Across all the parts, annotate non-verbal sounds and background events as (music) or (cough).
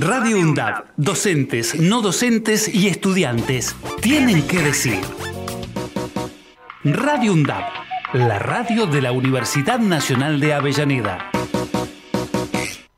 Radio UNDAB, docentes, no docentes y estudiantes tienen que decir. Radio UNDAB, la radio de la Universidad Nacional de Avellaneda.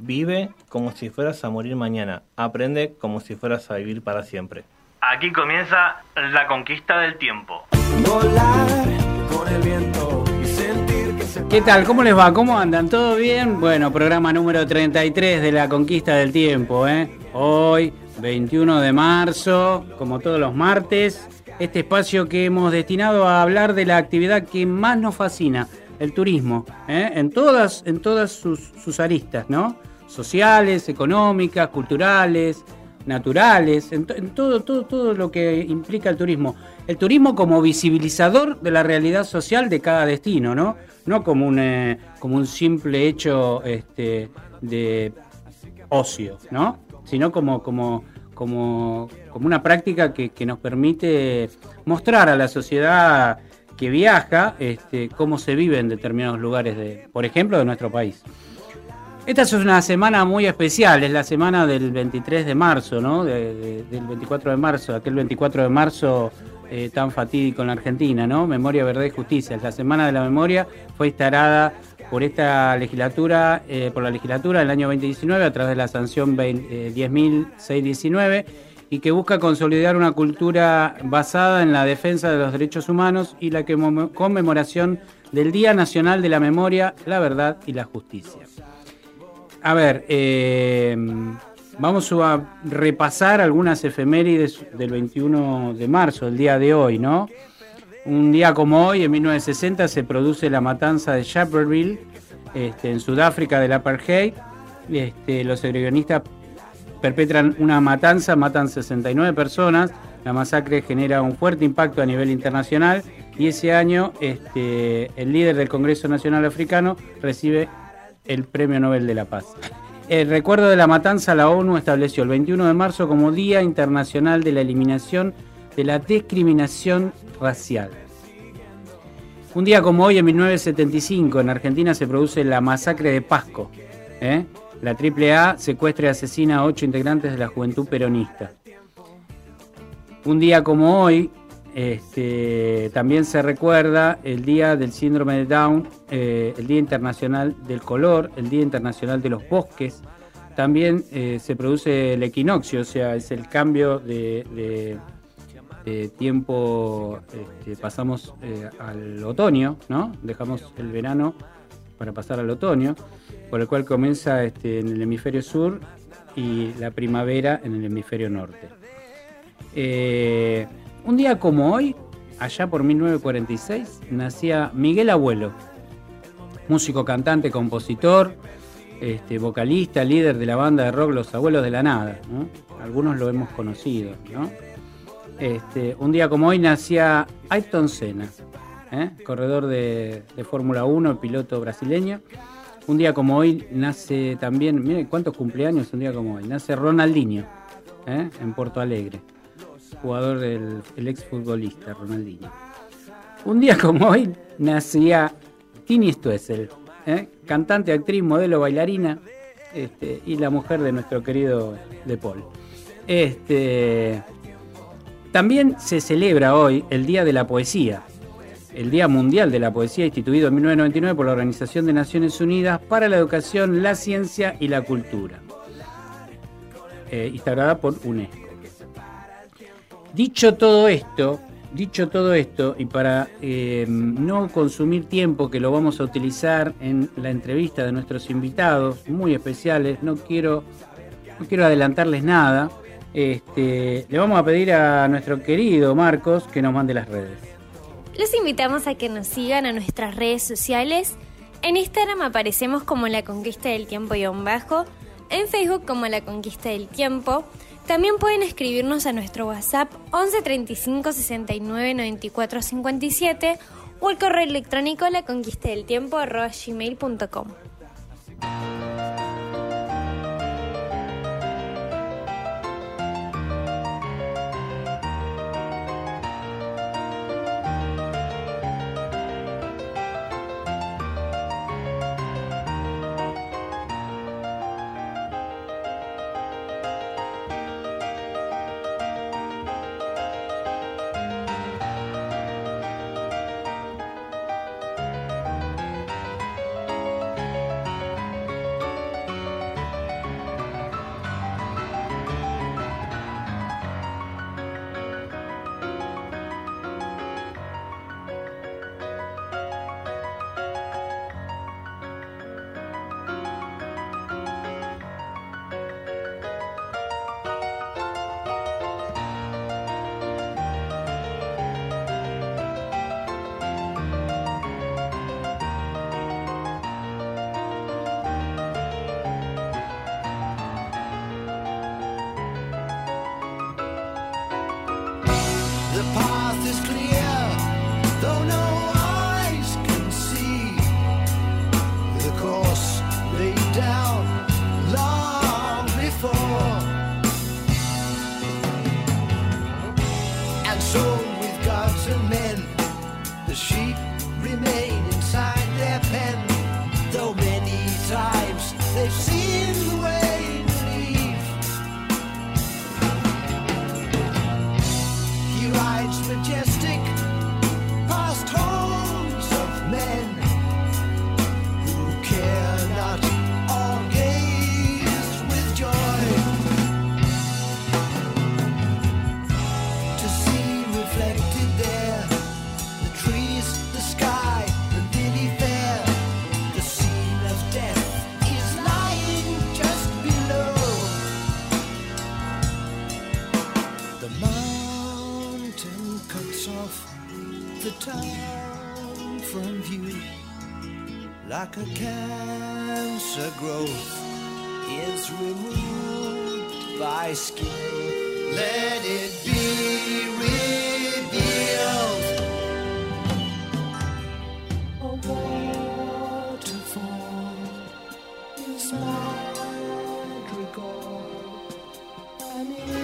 Vive como si fueras a morir mañana. Aprende como si fueras a vivir para siempre. Aquí comienza la conquista del tiempo. ¿Qué tal? ¿Cómo les va? ¿Cómo andan? ¿Todo bien? Bueno, programa número 33 de la conquista del tiempo, ¿eh? Hoy, 21 de marzo, como todos los martes, este espacio que hemos destinado a hablar de la actividad que más nos fascina, el turismo, ¿eh? en todas, en todas sus, sus aristas, ¿no? Sociales, económicas, culturales, naturales, en, todo, todo, todo lo que implica el turismo. El turismo como visibilizador de la realidad social de cada destino, ¿no? No como un, eh, como un simple hecho este, de ocio, ¿no? Sino como, como, como, como una práctica que, que nos permite mostrar a la sociedad que viaja este, cómo se vive en determinados lugares, de, por ejemplo, de nuestro país. Esta es una semana muy especial, es la semana del 23 de marzo, ¿no? del 24 de marzo, aquel 24 de marzo eh, tan fatídico en la Argentina, ¿no? Memoria, Verdad y Justicia. La Semana de la Memoria fue instalada por esta legislatura, eh, por la legislatura del año 2019 a través de la sanción 10.619 eh, y que busca consolidar una cultura basada en la defensa de los derechos humanos y la conmemoración del Día Nacional de la Memoria, la Verdad y la Justicia. A ver, eh, vamos a repasar algunas efemérides del 21 de marzo, el día de hoy, ¿no? Un día como hoy, en 1960, se produce la matanza de Shepherdville, este, en Sudáfrica del apartheid. Este, los agresionistas perpetran una matanza, matan 69 personas. La masacre genera un fuerte impacto a nivel internacional y ese año este, el líder del Congreso Nacional Africano recibe el Premio Nobel de la Paz. El recuerdo de la matanza, la ONU estableció el 21 de marzo como Día Internacional de la Eliminación de la Discriminación Racial. Un día como hoy, en 1975, en Argentina se produce la masacre de Pasco. ¿eh? La AAA secuestra y asesina a ocho integrantes de la juventud peronista. Un día como hoy, este, también se recuerda el Día del Síndrome de Down, eh, el Día Internacional del Color, el Día Internacional de los Bosques. También eh, se produce el equinoccio, o sea, es el cambio de, tiempo, este, pasamos eh, al otoño, ¿no? Dejamos el verano para pasar al otoño, por el cual comienza este, en el hemisferio sur y la primavera en el hemisferio norte. Un día como hoy, allá por 1946, nacía Miguel Abuelo, músico, cantante, compositor, este, vocalista, líder de la banda de rock Los Abuelos de la Nada. Algunos lo hemos conocido. Este, un día como hoy nacía Ayrton Senna, ¿eh? corredor de, Fórmula 1, piloto brasileño. Un día como hoy nace también, miren cuántos cumpleaños un día como hoy, nace Ronaldinho ¿eh? en Porto Alegre jugador del el exfutbolista Ronaldinho. Un día como hoy nacía Tini Stoessel, ¿eh? cantante, actriz, modelo, bailarina este, y la mujer de nuestro querido De Paul. Este, también se celebra hoy el Día de la Poesía, el Día Mundial de la Poesía instituido en 1999 por la Organización de Naciones Unidas para la Educación, la Ciencia y la Cultura, eh, instaurada por UNESCO. Dicho todo esto, dicho todo esto, y para eh, no consumir tiempo que lo vamos a utilizar en la entrevista de nuestros invitados muy especiales, no quiero, no quiero adelantarles nada. Este, le vamos a pedir a nuestro querido Marcos que nos mande las redes. Los invitamos a que nos sigan a nuestras redes sociales. En Instagram aparecemos como La Conquista del Tiempo y bajo, en Facebook como La Conquista del Tiempo También pueden escribirnos a nuestro WhatsApp 11 35 69 94 57 o el correo electrónico la conquista del tiempo gmail.com. sunny.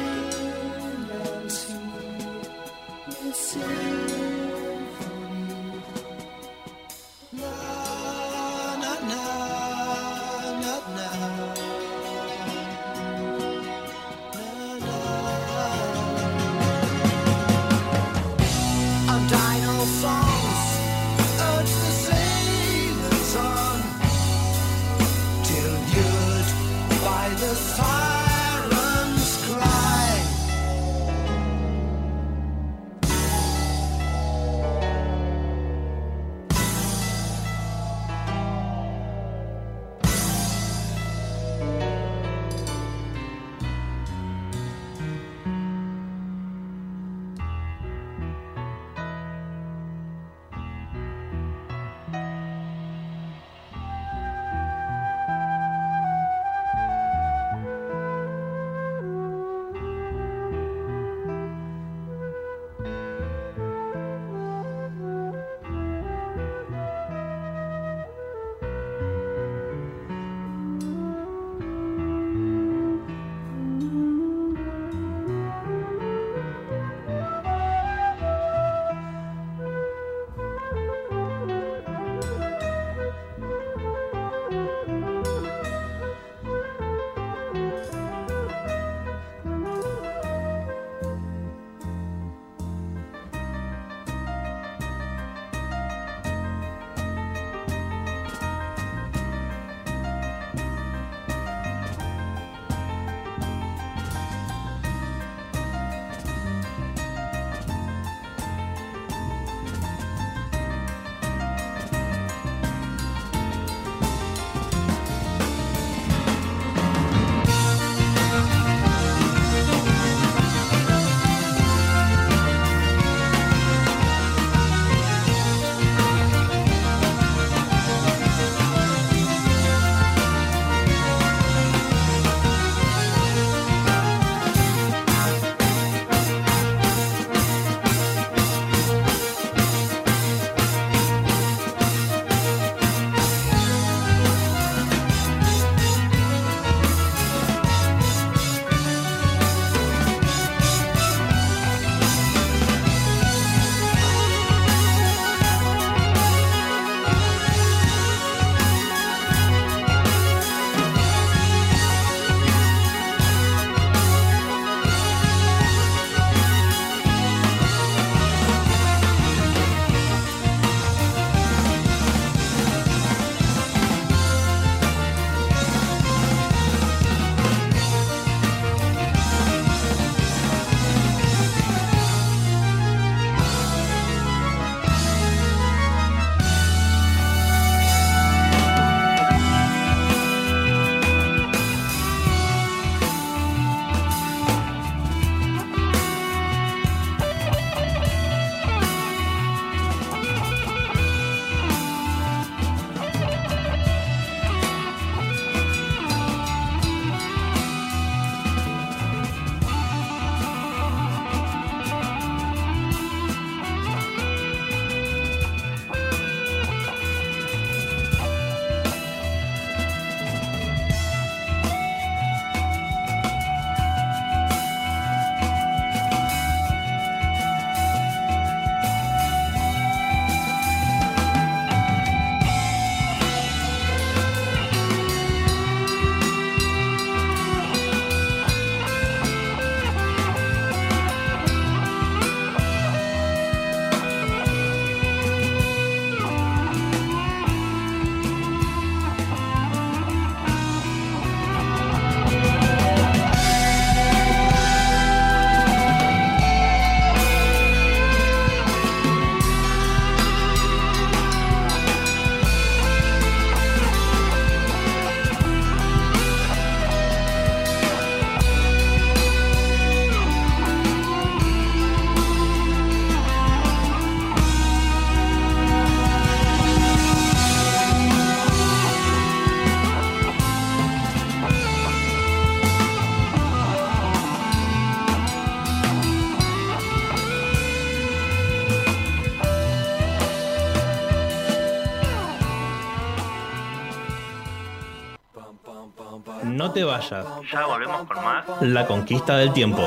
Te vayas. Ya volvemos con más. La conquista del tiempo.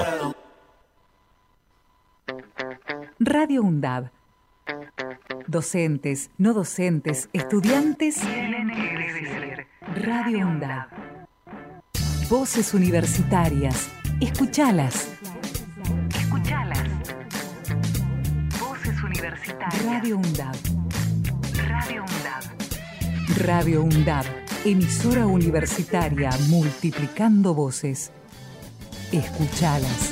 Radio UNDAB. Docentes, no docentes, estudiantes. Radio UNDAB. Voces universitarias. Escuchalas. Escuchalas. Voces universitarias. Radio UNDAB. Radio UNDAB. Radio UNDAB. Emisora universitaria multiplicando voces. Escuchalas.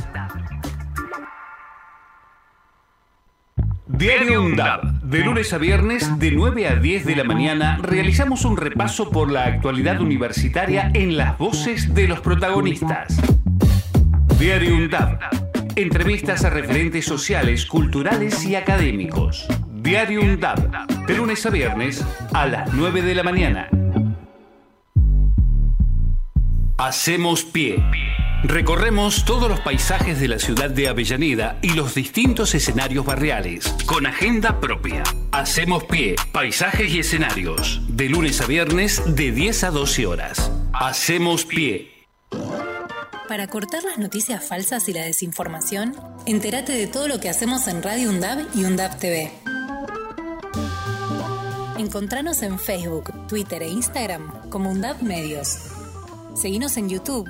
Diario UNDAB. De lunes a viernes, de 9 a 10 de la mañana, realizamos un repaso por la actualidad universitaria en las voces de los protagonistas. Diario UNDAB. Entrevistas a referentes sociales, culturales y académicos. Diario UNDAB. De lunes a viernes, a las 9 de la mañana. Hacemos pie. Recorremos todos los paisajes de la ciudad de Avellaneda y los distintos escenarios barriales, con agenda propia. Hacemos pie, paisajes y escenarios, de lunes a viernes de 10 a 12 horas. Hacemos pie. Para cortar las noticias falsas y la desinformación, entérate de todo lo que hacemos en Radio UNDAB y UNDAB TV. Encontranos en Facebook, Twitter e Instagram como UNDAB Medios. Seguinos en YouTube.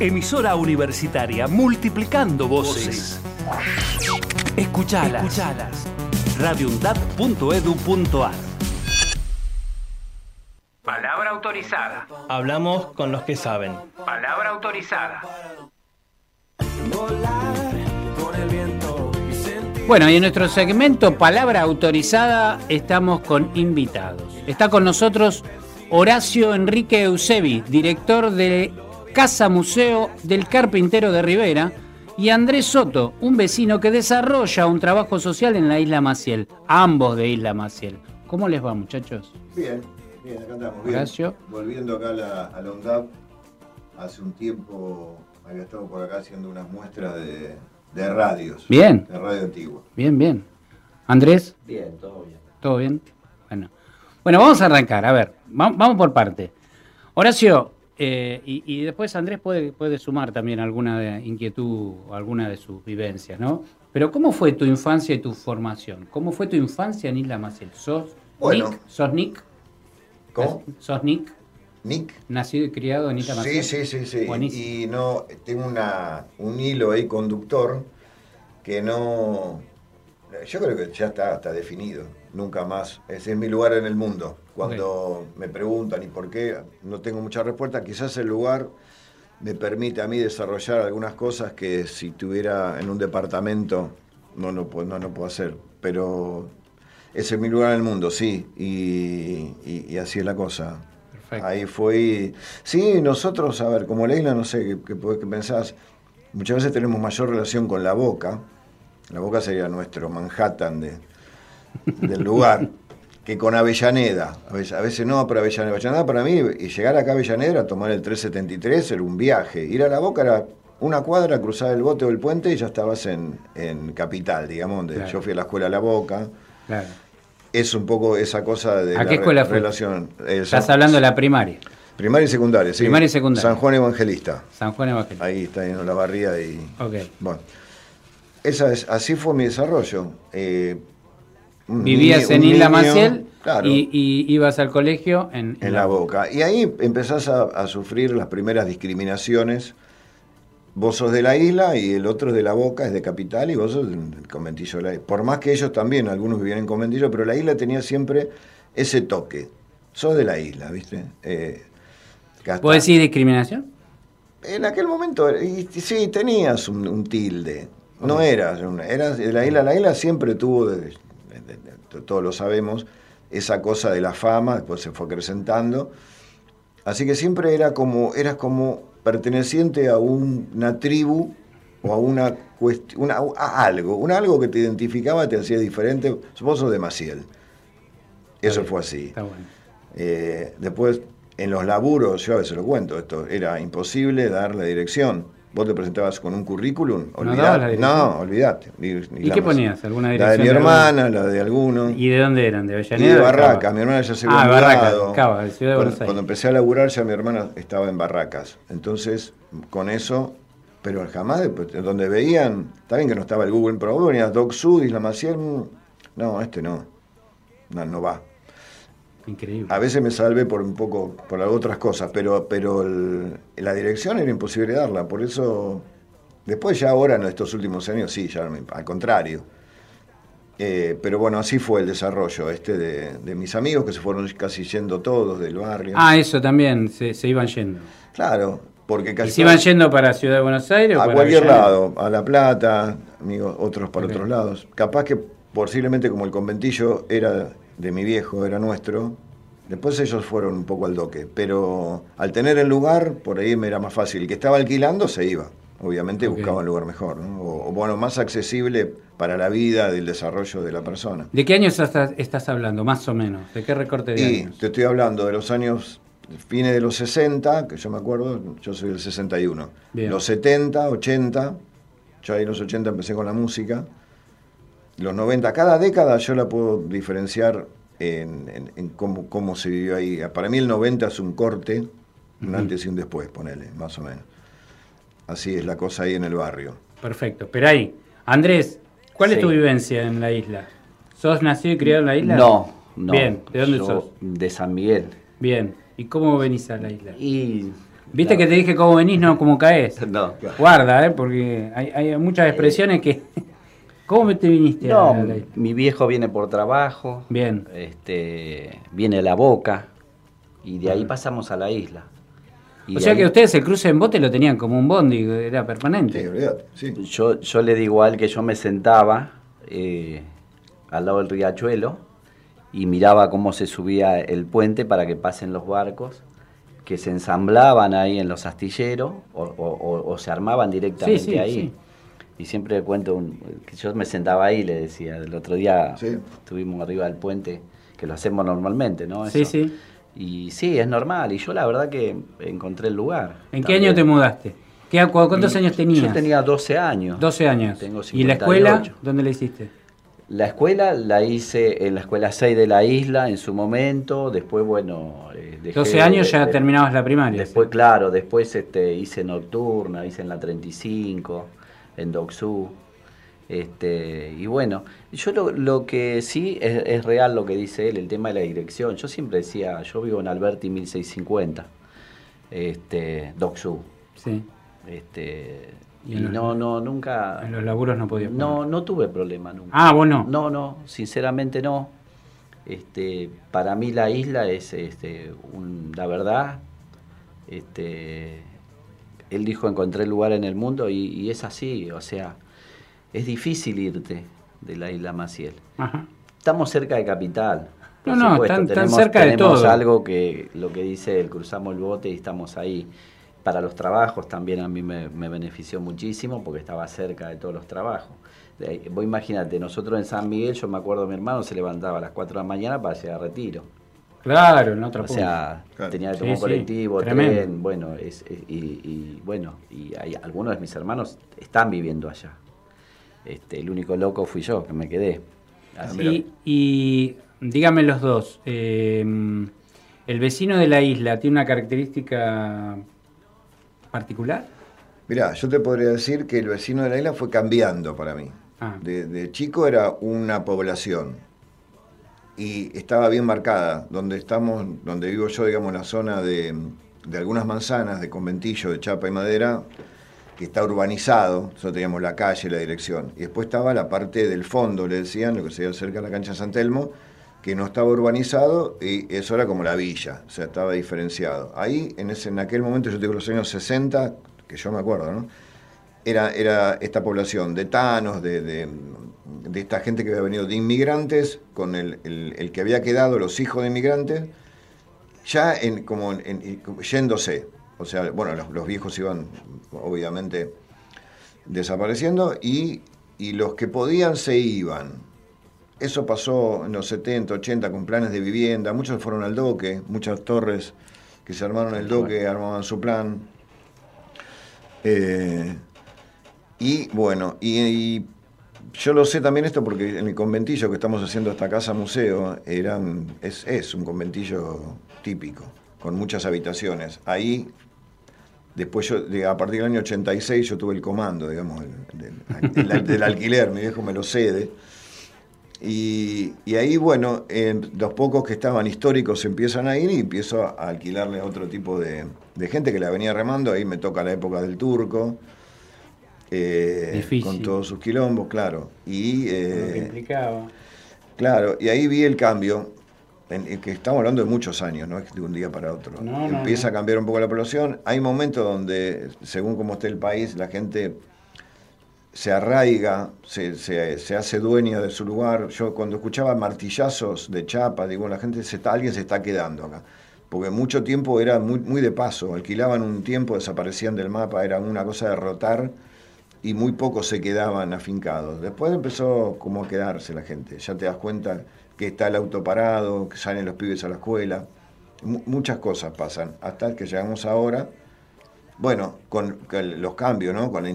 Emisora universitaria multiplicando voces. Escuchalas. radioundab.edu.ar Palabra autorizada. Hablamos con los que saben. Palabra autorizada. Bueno, y en nuestro segmento Palabra Autorizada estamos con invitados. Está con nosotros Horacio Enrique Eusebi, director de Casa Museo del Carpintero de Rivera, y Andrés Soto, un vecino que desarrolla un trabajo social en la Isla Maciel, ambos de Isla Maciel. ¿Cómo les va, muchachos? Bien, bien, acá andamos. Bien. Horacio. Volviendo acá a la, a la UNDAP, hace un tiempo había estado por acá haciendo unas muestras de, de radios. Bien. De radio antigua. Bien, bien. Andrés, Bien, todo bien. ¿todo bien? Bueno, bueno vamos a arrancar. A ver, va- vamos por parte. Horacio, eh, y, y después Andrés puede, puede sumar también alguna de inquietud o alguna de sus vivencias, ¿no? Pero ¿cómo fue tu infancia y tu formación? ¿Cómo fue tu infancia en Isla Maciel? ¿Sos Bueno. Nick? ¿Sos Nick? ¿Cómo? ¿Sos Nick? Nick. ¿Nacido y criado en Isla Sí, Maciel? sí, sí, sí. Buenísimo. Y no, tengo una, un hilo ahí conductor que no. Yo creo que ya está, está definido. Nunca más. Ese es mi lugar en el mundo. Cuando me preguntan y por qué, no tengo mucha respuesta. Quizás el lugar me permite a mí desarrollar algunas cosas que si tuviera en un departamento no puedo, no, lo puedo hacer. Pero ese es mi lugar en el mundo, sí. Y, y- y así es la cosa. Perfecto. Ahí fue. Sí, nosotros, a ver, como la isla, no sé qué, qué, pensás. Muchas veces tenemos mayor relación con la boca. La boca sería nuestro Manhattan de, del lugar. (laughs) que con Avellaneda. A veces, a veces no, pero Avellaneda. Avellaneda para mí, y llegar acá a Avellaneda tomar el 373 era un viaje. Ir a la boca era una cuadra, cruzar el bote o el puente y ya estabas en, en Capital, digamos, donde Claro. yo fui a la escuela a la boca. Claro. es un poco esa cosa de ¿A la qué escuela re- fue? relación. eh, Estás San- hablando de la primaria. Primaria y secundaria, sí. Primaria y secundaria. San Juan Evangelista. San Juan Evangelista. Ahí está en la barría y. Ok. Bueno. Esa es, así fue mi desarrollo. Eh, Vivías en Isla Maciel claro, y, y ibas al colegio en, en la boca. Y ahí empezás a, a sufrir las primeras discriminaciones. Vos sos de la isla y el otro es de la boca, es de capital y vos sos del conventillo de la isla. Por más que ellos también, algunos vivían en conventillo, pero la isla tenía siempre ese toque. Sos de la isla, ¿viste? Eh, que hasta- ¿Puedo decir discriminación? En aquel momento, y, sí, tenías un, un tilde. No eras de la isla. La isla siempre tuvo, de- de- de- de- todos lo sabemos, esa cosa de la fama, después se fue acrecentando. Así que siempre era como, eras como perteneciente a un- una tribu o a una cuestión, a algo, un algo que te identificaba, te hacía diferente. Vos sos de Maciel. Eso fue así. Está bueno. Eh, después, en los laburos, yo a veces lo cuento, esto era imposible dar la dirección. Vos te presentabas con un currículum, ¿No olvidate. la dirección? No, olvidate. ¿Y la qué ponías? ¿Alguna La de dirección mi de hermana, la de alguno. ¿Y de dónde eran? ¿De Y Avellaneda? de Barracas, Cava? mi hermana ya se Ah, había Barracas, mudado. Cava, Ciudad de cuando, Buenos Aires. cuando empecé a laburar ya mi hermana estaba en Barracas. Entonces, con eso, pero jamás, después, donde veían, está bien que no estaba el Google, pero vos venías Doc Sud, Isla Maciel, mm, no, este no, no, no va. Increíble. A veces me salvé por un poco, por otras cosas, pero, pero el- la dirección era imposible darla, por eso, después ya ahora en estos últimos años sí, ya al contrario. Eh, pero bueno, así fue el desarrollo este de, de mis amigos que se fueron casi yendo todos del barrio. Ah, eso también, se, se iban yendo. Claro, porque ¿Y casi se iban yendo para Ciudad de Buenos Aires o a para cualquier lado, a La Plata, amigos, otros para otros lados. Capaz que posiblemente como el conventillo era de mi viejo, era nuestro, después ellos fueron un poco al doque, pero al tener el lugar, por ahí me era más fácil. El que estaba alquilando se iba, obviamente Ok. buscaba un lugar mejor, ¿no? o, o, bueno, más accesible para la vida, del desarrollo de la persona. ¿De qué años estás, estás hablando, más o menos? ¿De qué recorte de Y años? te estoy hablando de los años, fines de los 60, que yo me acuerdo, yo soy del 61. Bien. Los 70, 80, yo ahí en los 80 empecé con la música. Los 90, cada década yo la puedo diferenciar en, en- en cómo, cómo se vivió ahí. Para mí el 90 es un corte, un antes y un después, ponele, más o menos. Así es la cosa ahí en el barrio. Perfecto. Pero ahí, Andrés, ¿cuál es tu vivencia en la isla? ¿Sos nacido y criado en la isla? No, no. Bien, ¿de dónde Yo sos? De San Miguel. Bien. ¿Y cómo venís a la isla? Y. Viste que te dije cómo venís, no cómo caes. (laughs) No. Guarda, ¿eh? porque hay, hay muchas expresiones que... ¿Cómo te viniste No, a la isla? mi viejo viene por trabajo. Bien. Este, viene a la boca. Y de ahí Ajá. pasamos a la isla. Y O sea ahí- que ustedes el cruce en bote lo tenían como un bondi, era permanente. Yo, yo le digo a él que yo me sentaba eh, al lado del riachuelo y miraba cómo se subía el puente para que pasen los barcos que se ensamblaban ahí en los astilleros o, o- o- o se armaban directamente Sí, sí, ahí. Y siempre cuento un- que yo me sentaba ahí, le decía, el otro día estuvimos arriba del puente, que lo hacemos normalmente, ¿no? Sí, Eso. sí. Y sí, es normal. Y yo la verdad que encontré el lugar. ¿En qué año te mudaste? ¿Qué, cu- ¿Cuántos Y años tenías? Yo tenía 12 años. 12 años. Tengo ¿Y la 58. escuela? ¿Dónde la hiciste? La escuela la hice en la escuela 6 de la isla en su momento, después bueno... eh, dejé 12 años ya de- terminabas la primaria. Después, claro, después este, hice nocturna, hice en la 35, en Doxú. Este, y bueno, yo lo, lo que sí es, es real lo que dice él, el tema de la dirección. Yo siempre decía, yo vivo en Alberti 1650, este, Doxú. Sí. Este, Y y, en los- no, no, nunca... En los laburos no podías No, no tuve problema nunca. Ah, vos no. No, no, sinceramente no. Este, para mí la isla es, este, un- la verdad, este, él dijo encontré el lugar en el mundo y, y es así, o sea, es difícil irte de la isla Maciel. Ajá. Estamos cerca de Capital. por No, no, supuesto, tan- tan tenemos, cerca de tenemos todo. algo que lo que dice él, cruzamos el bote y estamos ahí. Para los trabajos también a mí me, me benefició muchísimo porque estaba cerca de todos los trabajos. De Vos imagínate, nosotros en San Miguel, yo me acuerdo mi hermano se levantaba a las 4 de la mañana para llegar a retiro. Claro, en otra O punta. sea, Claro. tenía que Sí, tomar sí, colectivo, tremendo. tren, bueno, es, es- y, y, bueno, y hay, algunos de mis hermanos están viviendo allá. Este, el único loco fui yo, que me quedé. Así- Y, y dígame los dos. eh, ¿El vecino de la isla tiene una característica particular? Mirá, yo te podría decir que el vecino de la isla fue cambiando para mí. Ah. De, de chico era una población y estaba bien marcada. Donde estamos, donde vivo yo, digamos, la zona de, de algunas manzanas, de conventillo, de chapa y madera, que está urbanizado, nosotros teníamos la calle, la dirección. Y después estaba la parte del fondo, le decían, lo que sería cerca de la cancha de San Telmo, que no estaba urbanizado y eso era como la villa, o sea, estaba diferenciado. Ahí, en, ese, en aquel momento, yo digo los años 60, que yo me acuerdo, ¿no? Era, era esta población de tanos, de, de esta gente que había venido de inmigrantes, con el, el- el que había quedado, los hijos de inmigrantes, ya en, como en- en- yéndose. O sea, bueno, los, los viejos iban obviamente desapareciendo y, y los que podían se iban. Eso pasó en los 70, 80 con planes de vivienda, muchos fueron al doque, muchas torres que se armaron el doque armaban su plan. Eh, y bueno, y, y yo lo sé también esto porque en el conventillo que estamos haciendo esta casa museo eran, es, un conventillo típico, con muchas habitaciones. Ahí, después yo, a partir del año 86 yo tuve el comando, digamos, el- (laughs) del, alquiler, mi viejo me lo cede. Y, ahí, bueno, eh, los pocos que estaban históricos empiezan a ir y empiezo a alquilarle a otro tipo de, de gente que la venía remando. Ahí me toca la época del turco, eh, con todos sus quilombos, claro. Y, Lo que eh, implicaba. claro, y ahí vi el cambio, en, en que estamos hablando de muchos años, no es de un día para otro. No, Empieza no. a cambiar un poco la población. Hay momentos donde, según cómo esté el país, la gente se arraiga, se, se- se hace dueña de su lugar. Yo cuando escuchaba martillazos de chapa, digo, la gente se está, alguien se está quedando acá. Porque mucho tiempo era muy, muy de paso, alquilaban un tiempo, desaparecían del mapa, era una cosa de rotar y muy pocos se quedaban afincados. Después empezó como a quedarse la gente, ya te das cuenta que está el auto parado, que salen los pibes a la escuela, Mu- muchas cosas pasan, hasta que llegamos ahora, bueno, con, con los cambios, ¿no? Con la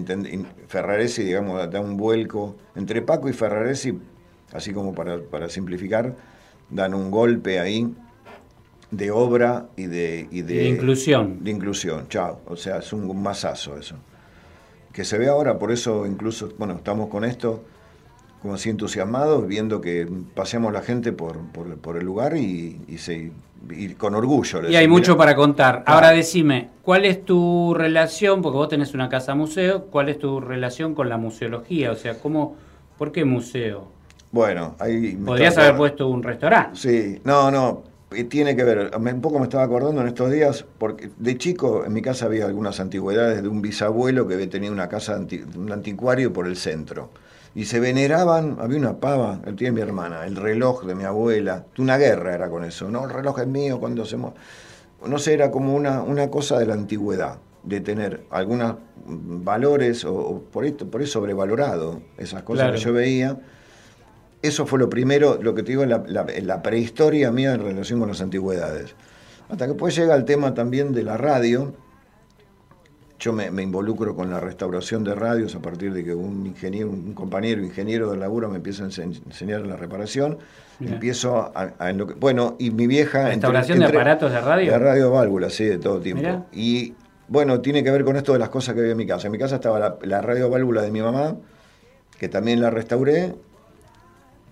Ferraresi, digamos, da un vuelco entre Paco y Ferraresi, así como para, para simplificar, dan un golpe ahí de obra y de, y de, Y de inclusión. De inclusión, chao. O sea, es un masazo eso. Que se ve ahora, por eso incluso, bueno, estamos con esto como así entusiasmados, viendo que paseamos la gente por, por, por el lugar y, y se, y con orgullo. le Y hay mucho para contar. Ahora decime, ¿cuál es tu relación, porque vos tenés una casa museo, cuál es tu relación con la museología? O sea, ¿cómo, ¿por qué museo? Bueno, ahí... Podrías haber puesto un restaurante. Sí, no, no, tiene que ver. Un poco me estaba acordando en estos días, porque de chico en mi casa había algunas antigüedades de un bisabuelo que tenía una casa, anti- un anticuario por el centro. Y se veneraban, había una pava, el tiene mi hermana, el reloj de mi abuela, una guerra era con eso, no, el reloj es mío cuando hacemos... No sé, era como una, una cosa de la antigüedad, de tener algunos valores, o, o por, ahí, por ahí sobrevalorado, esas cosas Claro. que yo veía. Eso fue lo primero, lo que te digo, en la, la- en la prehistoria mía en relación con las antigüedades. Hasta que después llega el tema también de la radio. Yo me, me involucro con la restauración de radios a partir de que un ingeniero, un compañero ingeniero del laburo me empieza a ense- enseñar la reparación. Bien. Empiezo a, a- en lo que- bueno, y mi vieja... ¿Restauración de aparatos de radio? De radio válvulas, sí, de todo. Mirá. Y bueno, tiene que ver con esto de las cosas que había en mi casa. En mi casa estaba la, la radio válvula de mi mamá, que también la restauré.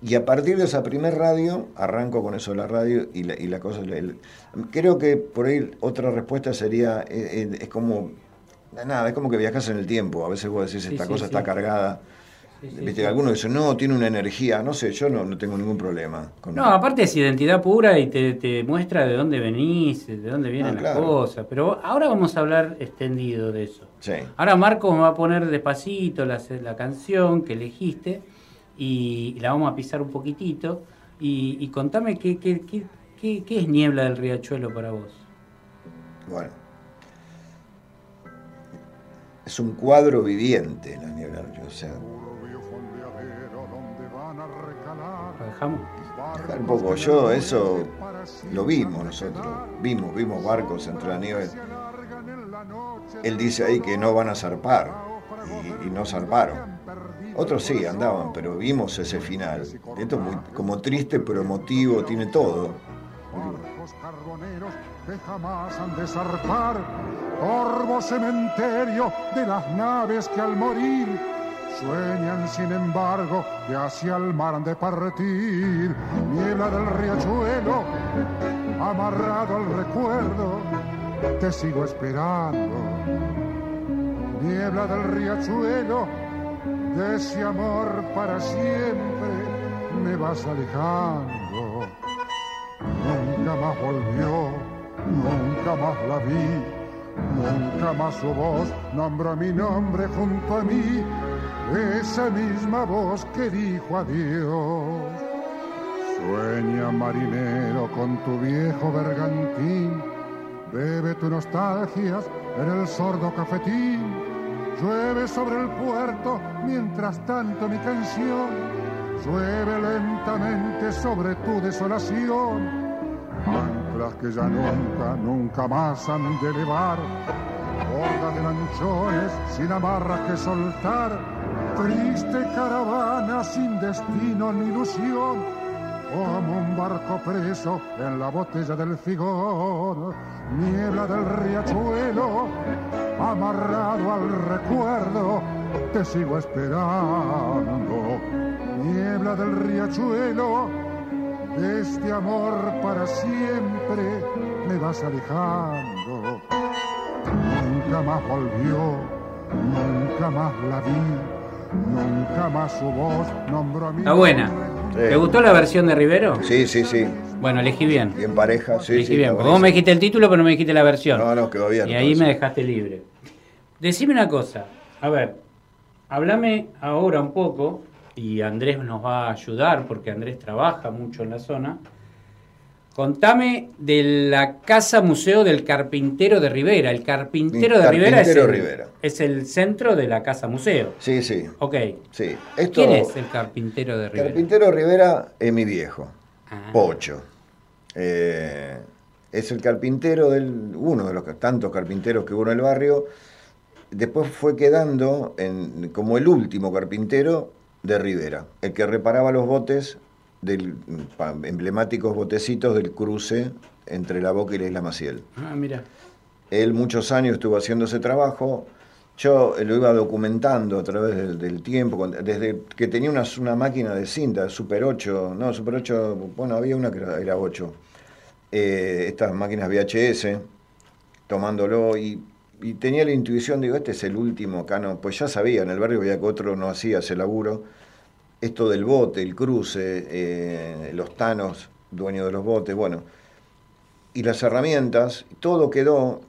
Y a partir de esa primer radio, arranco con eso de la radio y la, y la cosa. el- creo que por ahí otra respuesta sería: eh, eh, es como. Nada, es como que viajas en el tiempo. A veces vos decís, esta sí, cosa sí. está cargada. Sí, Viste, algunos dicen, no, tiene una energía. No sé, yo no, no tengo ningún problema. Con No, aparte es identidad pura y te, te muestra de dónde venís, de dónde vienen Ah, las cosas. Pero ahora vamos a hablar extendido de eso. Sí. Ahora Marcos me va a poner despacito la, la canción que elegiste y, la vamos a pisar un poquitito. Y, y contame qué, qué, qué, qué- qué es Niebla del Riachuelo para vos. Bueno. Es un cuadro viviente la niebla. O sea, ¿Lo dejamos? un poco. Yo, eso lo vimos nosotros. Vimos, vimos barcos entre la nieve. Él dice ahí que no van a zarpar. Y, y no zarparon. Otros sí andaban, pero vimos ese final. Esto es muy, como triste pero emotivo, tiene todo. Barcos carboneros que jamás han de zarpar, torvo cementerio de las naves que al morir sueñan sin embargo que hacia el mar han de partir. Niebla del riachuelo, amarrado al recuerdo, te sigo esperando. Niebla del riachuelo, de ese amor para siempre me vas alejando. Nunca más volvió, nunca más la vi, nunca más su voz nombró mi nombre junto a mí, esa misma voz que dijo adiós. Sueña marinero con tu viejo bergantín, bebe tu nostalgias en el sordo cafetín, llueve sobre el puerto mientras tanto mi canción llueve lentamente sobre tu desolación. Anclas que ya nunca, nunca más han de elevar, borda de lanchones sin amarras que soltar, triste caravana sin destino ni ilusión, como un barco preso en la botella del figón, niebla del riachuelo, amarrado al recuerdo, te sigo esperando niebla del riachuelo, de este amor para siempre me vas alejando. Nunca más volvió, nunca más la vi, nunca más su voz nombró a mí. Está buena. ¿Te gustó la versión de Rivero? Sí, sí, sí. Bueno, elegí bien. Bien pareja, sí, elegí sí. bien. Porque vos me dijiste el título, pero no me dijiste la versión. No, no, quedó bien. Y ahí me dejaste libre. Decime una cosa. A ver, háblame ahora un poco, y Andrés nos va a ayudar porque Andrés trabaja mucho en la zona. Contame de la Casa Museo del Carpintero de Rivera. El Carpintero de Rivera, es el, Rivera. es el centro de la Casa Museo. Sí, sí. Ok. Sí. Esto, ¿Quién es el Carpintero de Rivera? Carpintero Rivera es mi viejo, Ah. Pocho. Eh, es el carpintero del uno de los tantos carpinteros que hubo en el barrio. Después fue quedando en, como el último carpintero de Rivera, el que reparaba los botes del emblemáticos botecitos del cruce entre la Boca y la Isla Maciel. Ah, mira. Él muchos años estuvo haciendo ese trabajo. Yo lo iba documentando a través del, del tiempo, desde que tenía una, una máquina de cinta, Super 8, no, Super 8, bueno, había una que era, era 8, eh, estas máquinas VHS, tomándolo y, y tenía la intuición, digo, este es el último acá, no, pues ya sabía, en el barrio veía que otro no hacía ese laburo, esto del bote, el cruce, eh, los tanos, dueños de los botes, bueno, y las herramientas, todo quedó,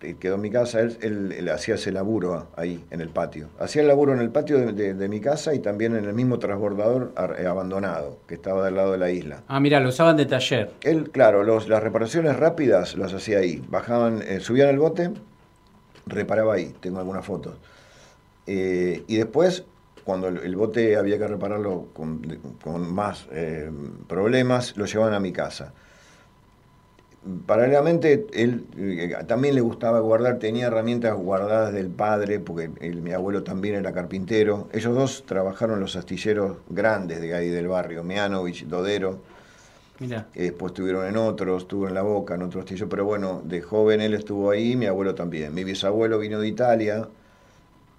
eh, quedó en mi casa, él, él- él hacía ese laburo ahí, en el patio. Hacía el laburo en el patio de, de- de mi casa y también en el mismo transbordador eh, abandonado, que estaba del lado de la isla. Ah, mira, lo usaban de taller. Él, claro, los, las reparaciones rápidas las hacía ahí. Bajaban, eh, subían el bote, reparaba ahí, tengo algunas fotos. Eh, y después, cuando el, el bote había que repararlo con, con más eh, problemas, lo llevaban a mi casa. Paralelamente, él eh, también le gustaba guardar, tenía herramientas guardadas del padre, porque mi abuelo también era carpintero. Ellos dos trabajaron en los astilleros grandes de ahí del barrio, Mianovich, Dodero. Mira. Eh, Después estuvieron en otros, estuvo en La Boca, en otro astillo, pero bueno, de joven él estuvo ahí, mi abuelo también. Mi bisabuelo vino de Italia,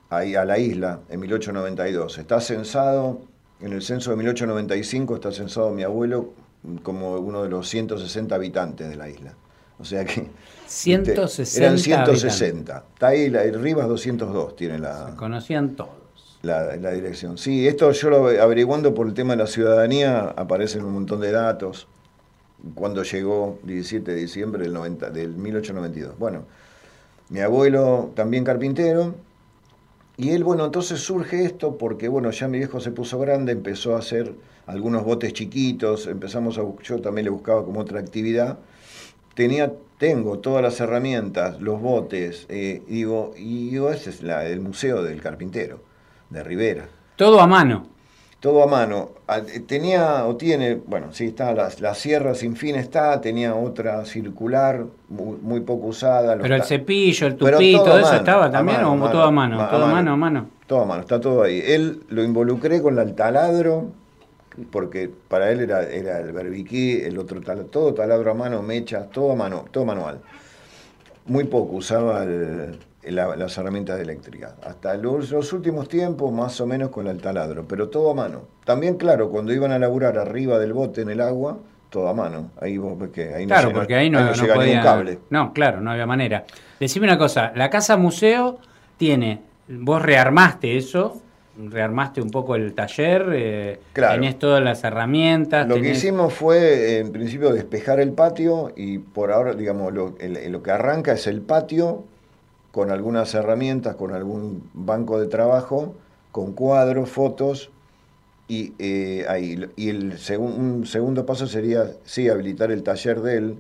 ahí a la isla, en 1892. Está censado, en el censo de 1895 está censado mi abuelo como uno de los 160 habitantes de la isla. O sea que... 160 Eran 160. Está ahí, la, el Rivas 202 tiene la... Conocían todos. La, la dirección. Sí, esto yo lo averiguando por el tema de la ciudadanía, aparecen un montón de datos. Cuando llegó 17 de diciembre del, 90, del 1892. Bueno, mi abuelo también carpintero. Y él, bueno, entonces surge esto porque, bueno, ya mi viejo se puso grande, empezó a hacer algunos botes chiquitos, empezamos a yo también le buscaba como otra actividad. Tenía, tengo todas las herramientas, los botes, eh, digo, y digo, ese es la- el museo del carpintero de Rivera. Todo a mano. Todo a mano. Ah, eh, Tenía o tiene, bueno, sí, está, la, la sierra sin fin está, tenía otra circular, muy, muy poco usada. Pero el cepillo, el tupí, todo eso mano, estaba también, mano, o mano, todo a mano, todo a mano. mano, a mano. todo a mano, está todo ahí. Él lo involucré con el taladro, porque para él era, era el berbiquí, el otro taladro, todo taladro a mano, mechas, todo a mano, todo manual. Muy poco usaba el- la- las herramientas eléctricas. Hasta los, los últimos tiempos, más o menos con el taladro, pero todo a mano. También, claro, cuando iban a laburar arriba del bote en el agua, todo a mano. Ahí vos ves que ahí no Claro, llega- porque ahí no, no llega podía- ningún cable. No, claro, no había manera. Decime una cosa, la casa museo tiene, vos rearmaste eso, rearmaste un poco el taller, eh, Claro. tenés todas las herramientas. Lo que hicimos fue, en principio, despejar el patio y por ahora, digamos, lo, el- lo que arranca es el patio con algunas herramientas, con algún banco de trabajo, con cuadros, fotos y eh, ahí. Y el segun- un segundo paso sería, sí, habilitar el taller de él,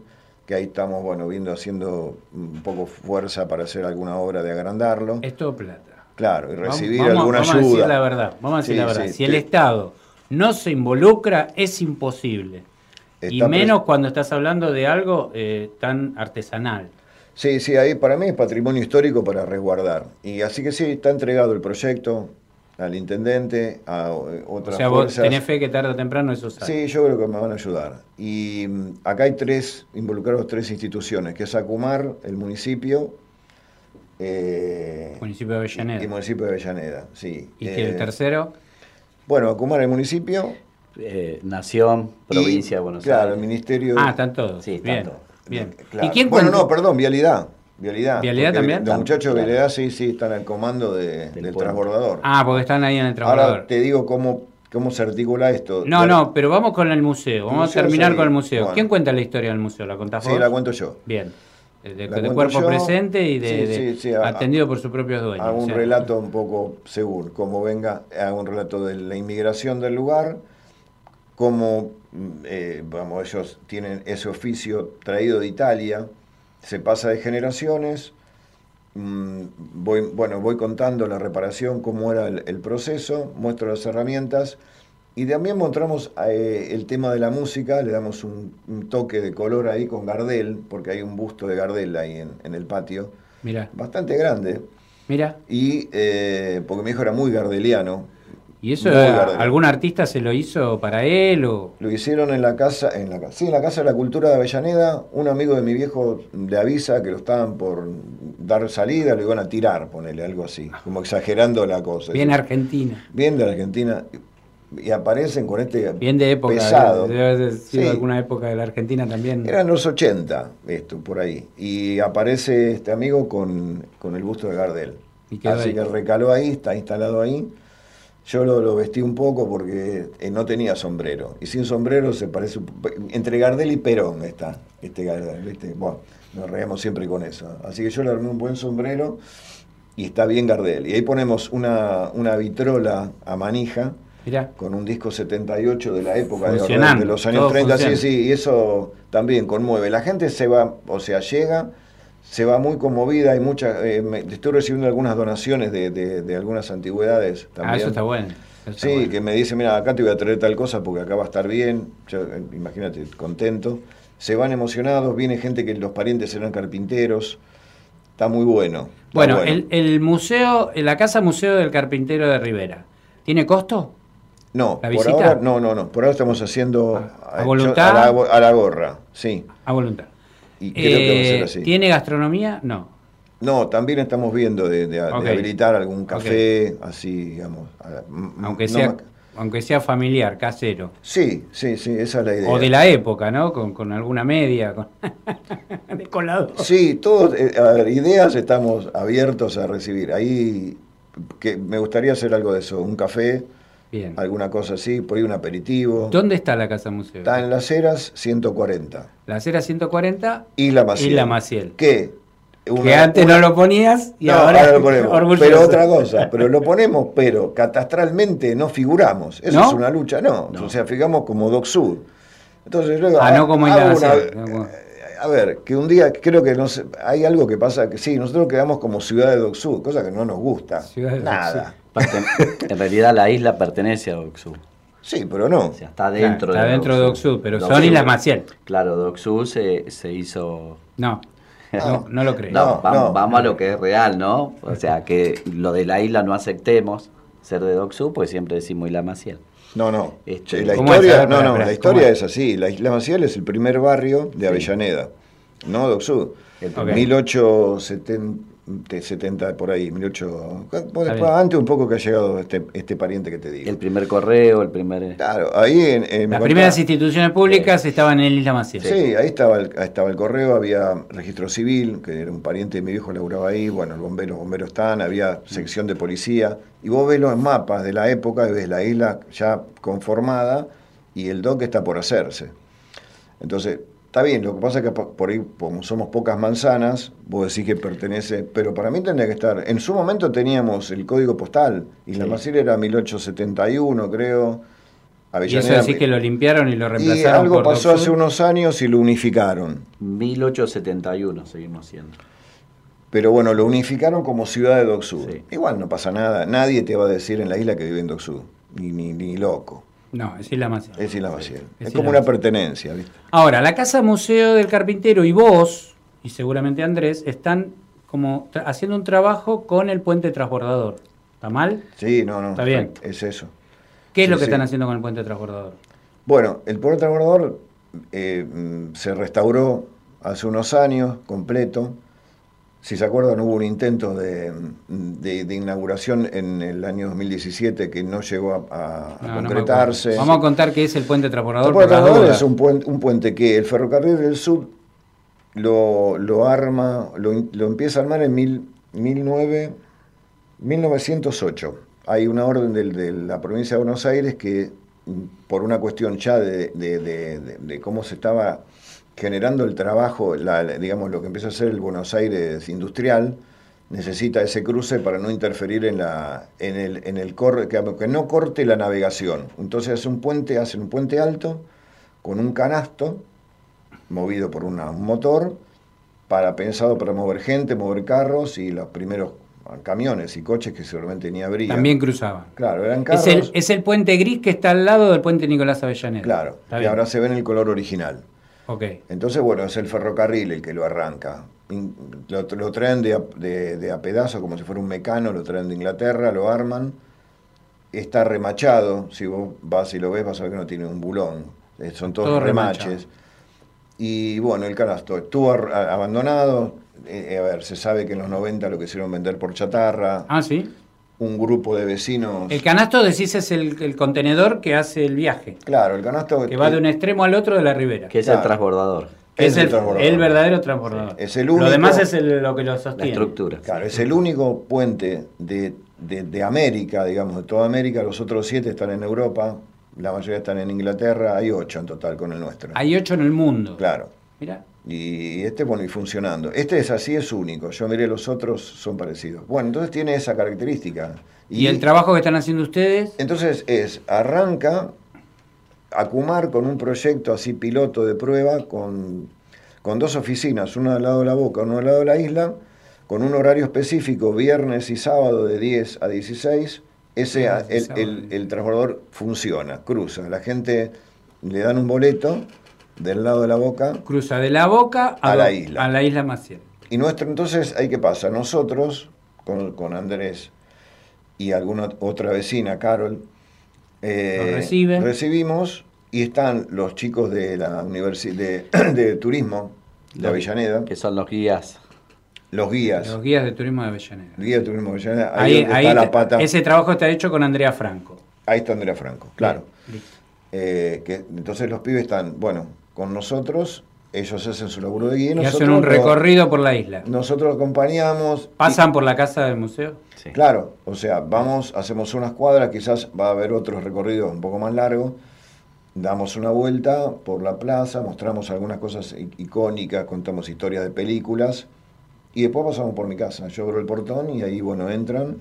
que ahí estamos, bueno, viendo, haciendo un poco fuerza para hacer alguna obra de agrandarlo. Es todo plata. Claro, y Vamos- recibir vamos, alguna vamos ayuda. a decir la verdad, vamos a decir Sí, la verdad. sí, si el Estado no se involucra, es imposible. y menos cuando estás hablando de algo eh, tan artesanal. Sí, sí, ahí para mí es patrimonio histórico para resguardar. Y así que sí, está entregado el proyecto al intendente, a eh, O otras sea, vos tenés fe que tarde o temprano eso sale. Sí, yo creo que me van a ayudar. Y mm, acá hay tres, involucrados tres instituciones, que es Acumar, el municipio, eh, Municipio de Avellaneda. y municipio de Avellaneda, sí. ¿Y que el Eh, tercero? Bueno, Acumar, el municipio. Eh, nación, provincia de Buenos claro, Aires. el ministerio. Ah, están todos. Sí, están bien. todos. Bien. Claro. ¿Y quién bueno, cuenta? no, perdón, vialidad. Vialidad. ¿Vialidad también? Los muchachos de vialidad sí, sí, están al comando de- del, transbordador. Ah, porque están ahí en el transbordador. Ahora te digo cómo, cómo se articula esto. No, no, pero vamos con el museo. Vamos museo a terminar sí, con el museo. bueno. ¿Quién cuenta la historia del museo? ¿La contás Sí, vos? la cuento yo. Bien. De, de- de cuerpo yo. presente y de, Sí, de- sí, sí, a- atendido por sus propios dueños. Hago o un sea, relato un poco según, como venga, hago un relato de la inmigración del lugar, cómo, mm, eh, vamos, ellos tienen ese oficio traído de Italia, se pasa de generaciones, mm, voy, bueno, voy contando la reparación, cómo era el, el proceso, muestro las herramientas y también mostramos eh, el tema de la música, le damos un, un toque de color ahí con Gardel, porque hay un busto de Gardel ahí en, en el patio, Mira, bastante grande. mira. Y eh, porque mi hijo era muy gardeliano. ¿Y eso algún artista se lo hizo para él o Lo hicieron en la casa, en la sí, en la casa de la cultura de Avellaneda. Un amigo de mi viejo le avisa que lo estaban por dar salida, lo iban a tirar, ponele algo así, como exagerando la cosa. bien argentina? Bien de Argentina. Y aparecen con este Bien de época. pesado. Debe haber sido Sí. alguna época de la Argentina también. Eran los 80, esto, por ahí. Y aparece este amigo con, con el busto de Gardel. Y Así que recaló ahí, está instalado ahí. Yo lo, lo vestí un poco porque eh, no tenía sombrero. Y sin sombrero se parece entre Gardel y Perón está este Gardel, ¿viste? Bueno, nos reíamos siempre con eso. Así que yo le armé un buen sombrero y está bien Gardel. Y ahí ponemos una, una vitrola a manija Mirá. con un disco 78 de la época de, los años todo 30, sí, funciona. sí, y eso también conmueve. La gente se va, o sea, llega, se va muy conmovida, hay muchas, eh, me- estoy recibiendo algunas donaciones de, de- de algunas antigüedades también. Ah, eso está bueno. eso está Sí, bueno. que me dice, mira, acá te voy a traer tal cosa porque acá va a estar bien. Yo, eh, imagínate, contento. Se van emocionados, viene gente que los parientes eran carpinteros. Está muy bueno. está Bueno, El, el museo, la casa museo del carpintero de Rivera, ¿tiene costo? No, ¿La por ahora, no, no, no. Por ahora estamos haciendo ¿A yo- voluntad? a, la, a la gorra, sí. A voluntad. Y creo que va a ser Eh, así. ¿Tiene gastronomía? No. No, también estamos viendo de, de- de Ok. habilitar algún café, así, digamos. Aunque no sea, aunque sea familiar, casero. Sí, sí, sí, esa es la idea. O de la época, ¿no? Con, con alguna media. Con... (laughs) de colado. Sí, todos, eh, a ver, ideas estamos abiertos a recibir. Ahí que me gustaría hacer algo de eso, un café, Bien. alguna cosa así, por ahí un aperitivo. ¿Dónde está la casa museo? Está en Las Heras 140. La acera 140 Isla Maciel. Isla Maciel. ¿Qué? Una- que antes una- no lo ponías y No, ahora, (laughs) lo ponemos. orgulloso. Pero otra cosa, pero lo (laughs) ponemos, pero catastralmente no figuramos. Eso ¿No? es una lucha, no. O sea, figuramos como Doc Sud. Entonces luego. Ah, no como Maciel. no como- A ver, que un día creo que no sé, hay algo que pasa que sí, nosotros quedamos como ciudad de Doc Sud, cosa que no nos gusta. Ciudad de Doc Nada en realidad la isla pertenece a Docsud. Sí, pero no. O sea, está dentro claro, está de dentro de Docsud, pero son Islas Maciel. Claro, Docsud se, se hizo... No. (laughs) No, no lo creo. No, vamos, a lo que es real, ¿no? O sea, que lo de la isla no aceptemos ser de Docsud, pues siempre decimos Isla Maciel. No, no. Este, la historia, es? no, no, la historia es? así. La Isla Maciel es el primer barrio de Avellaneda, sí. no Docsud. Okay. 1870 de 70 por ahí, 18. Antes un poco que ha llegado este, este pariente que te digo. El primer correo, el primer. Eh. Claro, ahí en. Las primeras instituciones públicas eh, estaban en Isla Maciel. Sí, ahí estaba el, estaba el correo, había registro civil, que era un pariente de mi viejo, laburaba ahí. Bueno, los bomberos, bomberos están, había mm. sección de policía. Y vos ves los mapas de la época, y ves la isla ya conformada y el DOC está por hacerse. Entonces, está bien, lo que pasa es que po- por ahí, como somos pocas manzanas, vos decís que pertenece, pero para mí tendría que estar, en su momento teníamos el código postal, y la Maciel era 1871, creo. Y eso Avellaneda, decís que lo limpiaron y lo y reemplazaron algo por pasó hace unos años y lo unificaron. 1871 seguimos haciendo. Pero bueno, lo unificaron como ciudad de Docsud. Sí. Igual no pasa nada. Nadie te va a decir en la isla que vive en Docsud. Ni, ni, ni loco. No, es Isla Maciel. Es Isla Maciel. Es Es, como una pertenencia, ¿viste? Ahora, la Casa Museo del Carpintero y vos, y seguramente Andrés, están como haciendo un trabajo con el puente transbordador. ¿Está mal? Sí, no, no. Está bien. Es eso. ¿Qué es Sí, lo que sí. están haciendo con el puente transbordador? Bueno, el puerto transbordador eh, mm, se restauró hace unos años, completo. Si se acuerdan, hubo un intento de, de- de inauguración en el año 2017 que no llegó a, No, concretarse. Vamos a contar qué es el puente El transbordador. puente las transbordador es un puente, un puente que el ferrocarril del sur lo, lo arma, lo, lo empieza a armar en mil, 19 1908. Hay una orden del- de la provincia de Buenos Aires que, mm, por una cuestión ya de- de cómo se estaba generando el trabajo, la- digamos lo que empieza a ser el Buenos Aires industrial, necesita ese cruce para no interferir en, la, en el, en el corre, que, que no corte la navegación. Entonces hace un puente, hacen un puente alto con un canasto movido por una- un motor para pensado para mover gente, mover carros y los primeros camiones y coches que seguramente ni habría. También cruzaban. Claro, eran carros. Es el, es el puente gris que está al lado del puente Nicolás Avellaneda. Claro, que ahora se ve en el color original. Ok. Entonces, bueno, es el ferrocarril el que lo arranca. Lo, lo traen de a, de- de a pedazo, como si fuera un mecano, lo traen de Inglaterra, lo arman. Está remachado, si vos vas y lo ves vas a ver que no tiene un bulón. Eh, Son todos Todo remaches. remachado. Y bueno, el canasto estuvo abandonado. Eh, a ver, se sabe que en los 90 lo quisieron vender por chatarra. Ah, sí. Un grupo de vecinos. El canasto, decís, es el, el contenedor que hace el viaje. Claro, el canasto. Que va de un extremo al otro de la ribera. Que es Claro. el transbordador. Que es es el el, transbordador. el verdadero transbordador. Es el Lo único- demás es el- lo que lo La sostiene. estructura. Claro, es el único puente de, de- de América, digamos, de toda América. Los otros siete están en Europa, la mayoría están en Inglaterra, hay ocho en total con el nuestro. Hay ocho en el mundo. Claro. Mira. Y este, bueno, y funcionando. Este es así, es único. Yo miré los otros, son parecidos. Bueno, entonces tiene esa característica. ¿Y, el trabajo que están haciendo ustedes? Entonces es, arranca Acumar con un proyecto así piloto de prueba con, con dos oficinas, una al lado de la boca, una al lado de la isla, con un horario específico, viernes y sábado de 10 a 16. Ese, el, el- el transbordador funciona, cruza. La gente le dan un boleto del lado de la boca Cruza de la boca A la isla. A la isla Maciel. y nuestro, entonces, ¿ahí qué pasa? Nosotros, con, con Andrés y alguna otra vecina, Carol, eh, recibimos y están los chicos de la universidad de, (clears throat) de turismo de Avellaneda, Que son los guías. los guías, Los guías de turismo de Avellaneda. guías de turismo de Avellaneda, ahí, Ahí, donde ahí está la pata, ese trabajo está hecho con Andrea Franco. ahí está Andrea Franco, claro. Listo. Eh, que, entonces los pibes están, bueno, con nosotros, ellos hacen su laburo de guía y nosotros hacen un lo- recorrido por la isla. nosotros acompañamos. y- ¿Pasan por la casa del museo? Sí. Claro, o sea, vamos, hacemos unas cuadras, quizás va a haber otros recorridos un poco más largos, damos una vuelta por la plaza, mostramos algunas cosas icónicas, contamos historias de películas y después pasamos por mi casa. Yo abro el portón y ahí, bueno, entran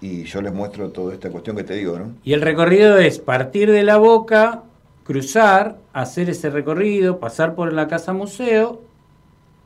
y yo les muestro toda esta cuestión que te digo, ¿no? Y el recorrido es partir de la boca, cruzar, hacer ese recorrido, pasar por la casa museo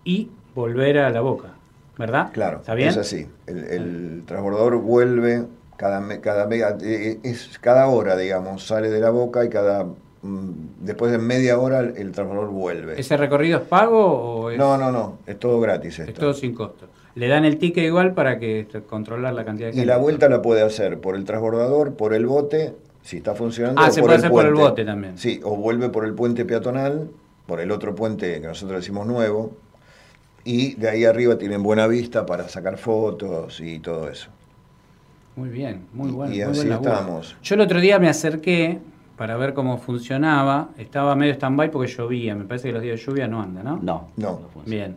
y volver a la boca. ¿Verdad? Claro, ¿Está bien? es así. El, el transbordador vuelve cada, cada, mega- eh, es cada hora, digamos, sale de la boca y cada mm, después de media hora el, transbordador vuelve. ¿Ese recorrido es pago o es.? No, no, no, es todo gratis esto. Es todo sin costo. Le dan el ticket igual para que controlar la cantidad de Y la vuelta la puede hacer por el transbordador, por el bote, si está funcionando. Ah, o se por puede el hacer por el puente. bote también. Sí, o vuelve por el puente peatonal, por el otro puente que nosotros decimos nuevo, y de ahí arriba tienen buena vista para sacar fotos y todo eso. Muy bien, muy bueno. y muy así estamos. Yo el otro día me acerqué para ver cómo funcionaba. Estaba medio stand-by porque llovía. Me parece que los días de lluvia no anda, ¿no? No. No. Bien.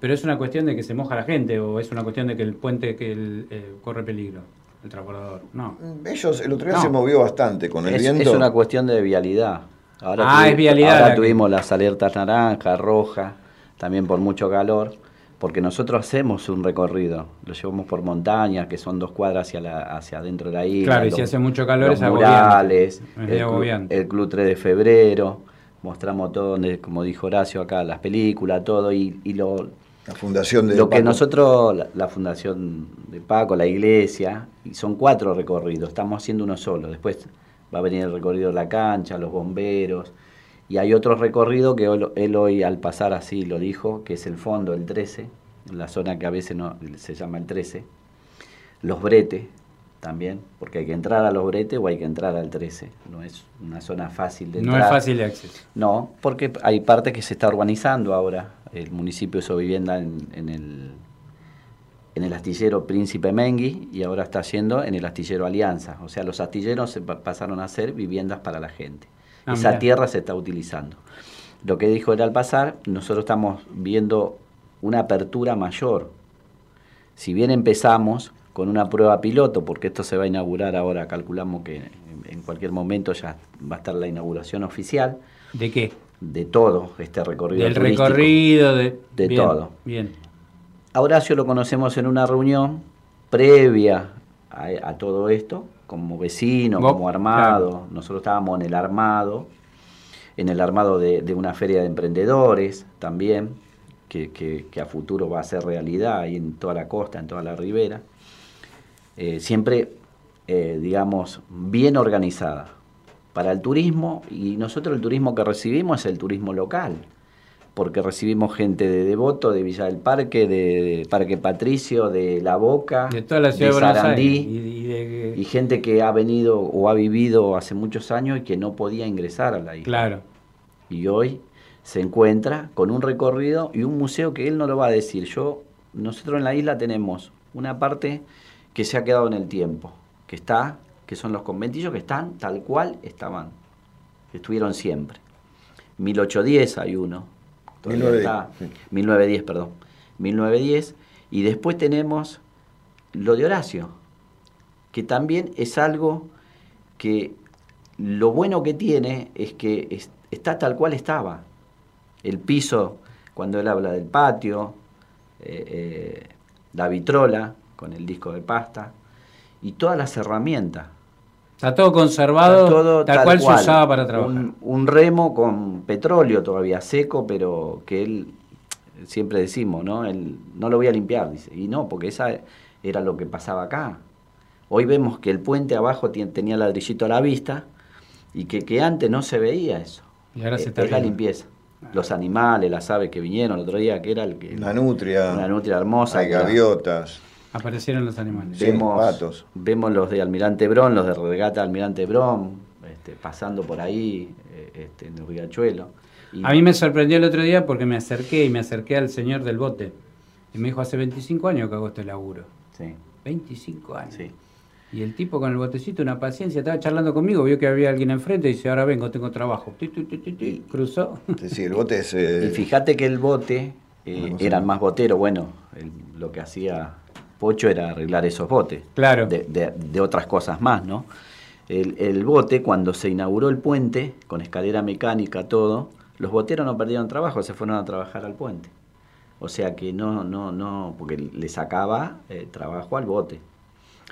Pero es una cuestión de que se moja la gente o es una cuestión de que el puente que el, eh, corre peligro, el transbordador. No. Ellos, el otro día No. se movió bastante con el Es, viento. es una cuestión de vialidad. Ahora Ah, tuvi- es vialidad Ahora la que- tuvimos las alertas naranja, roja, también por mucho calor, porque nosotros hacemos un recorrido. Lo llevamos por montañas, que son dos cuadras hacia, la, hacia adentro de la isla. Claro, y si hace mucho calor los es agobiante. murales, Es el, agobiante. el Club 3 de Febrero. Mostramos todo, donde, como dijo Horacio acá, las películas, todo, y, y lo, La fundación de lo que nosotros, la, la fundación de Paco, la iglesia, y son cuatro recorridos, estamos haciendo uno solo. Después va a venir el recorrido de la cancha, los bomberos, y hay otro recorrido que él, él hoy al pasar así lo dijo, que es el fondo, el 13, la zona que a veces no, se llama el 13, los bretes también, porque hay que entrar a los bretes o hay que entrar al 13, no es una zona fácil de No entrar. es fácil de acceso. No, porque hay parte que se está urbanizando ahora. El municipio hizo vivienda en, en el, en el astillero Príncipe Mengui y ahora está haciendo en el astillero Alianza. O sea, los astilleros se pa- pasaron a ser viviendas para la gente. Ah, Esa tierra se está utilizando. Lo que dijo él al pasar, nosotros estamos viendo una apertura mayor. Si bien empezamos con una prueba piloto, porque esto se va a inaugurar ahora, calculamos que en cualquier momento ya va a estar la inauguración oficial ¿De qué? De todo este recorrido. Del recorrido, de, De bien, todo. Bien. A Horacio lo conocemos en una reunión previa a, a todo esto, como vecino, Vos, como armado. Nosotros estábamos en el armado, en el armado de, de una feria de emprendedores también, que, que- que a futuro va a ser realidad ahí en toda la costa, en toda la ribera. Eh, siempre, eh, digamos, bien organizada para el turismo y nosotros el turismo que recibimos es el turismo local porque recibimos gente de Devoto, de Villa del Parque, de, Parque Patricio, de La Boca, De toda la ciudad de, Sarandí. Y, y de- y gente que ha venido o ha vivido hace muchos años y que no podía ingresar a la isla. claro. Y hoy se encuentra con un recorrido y un museo que él no lo va a decir. Yo, nosotros en la isla tenemos una parte que se ha quedado en el tiempo, que está, que son los conventillos que están tal cual estaban, que estuvieron siempre. 1810 hay uno, todavía 1910, está, sí. 1910, perdón, 1910, y después tenemos lo de Horacio, que también es algo que lo bueno que tiene es que es- está tal cual estaba. El piso, cuando él habla del patio, eh, eh, la vitrola con el disco de pasta y todas las herramientas. Está todo conservado, Está todo tal, cual, se usaba para trabajar. Un, un remo con petróleo todavía seco, pero que él, siempre decimos, ¿no? Él, no lo voy a limpiar, dice. Y no, porque esa era lo que pasaba acá. Hoy vemos que el puente abajo tenía ladrillito a la vista y que, que antes no se veía eso. Y ahora se Eh, está es la limpieza. Los animales, las aves que vinieron el otro día, que era el que... La nutria, Una nutria hermosa. hay gaviotas. Aparecieron los animales. Sí, vemos, patos. vemos los de Almirante Brón, los de Regata Almirante Brón, este, pasando por ahí eh, este, en el riachuelo. Y- A mí me sorprendió el otro día porque me acerqué y me acerqué al señor del bote. Y me dijo, hace 25 años que hago este laburo. Sí, 25 años. sí. Y el tipo con el botecito, una paciencia, estaba charlando conmigo, vio que había alguien enfrente y dice, ahora vengo, tengo trabajo. Ti, ti, ti, cruzó. Sí, el bote es... (laughs) eh, Y fíjate que el bote, eh, eran más. más boteros, bueno, el- lo que hacía Pocho era arreglar esos botes. Claro. De, de- de otras cosas más, ¿no? El, el bote, cuando se inauguró el puente, con escalera mecánica, todo, los boteros no perdieron trabajo, se fueron a trabajar al puente. O sea que no, no, no, porque le sacaba eh, trabajo al bote.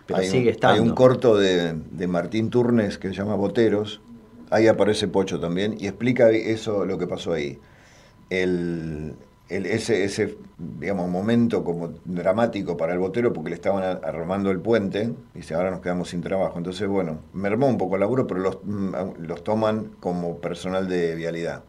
Pero hay, sigue un, estando. hay un corto de, de Martín Turnes que se llama Boteros. Ahí aparece Pocho también y explica eso lo que pasó ahí. El, el- ese, ese digamos, momento como dramático para el botero porque le estaban armando el puente y dice, ahora nos quedamos sin trabajo. Entonces, bueno, mermó un poco el laburo, pero los, mm, los toman como personal de vialidad.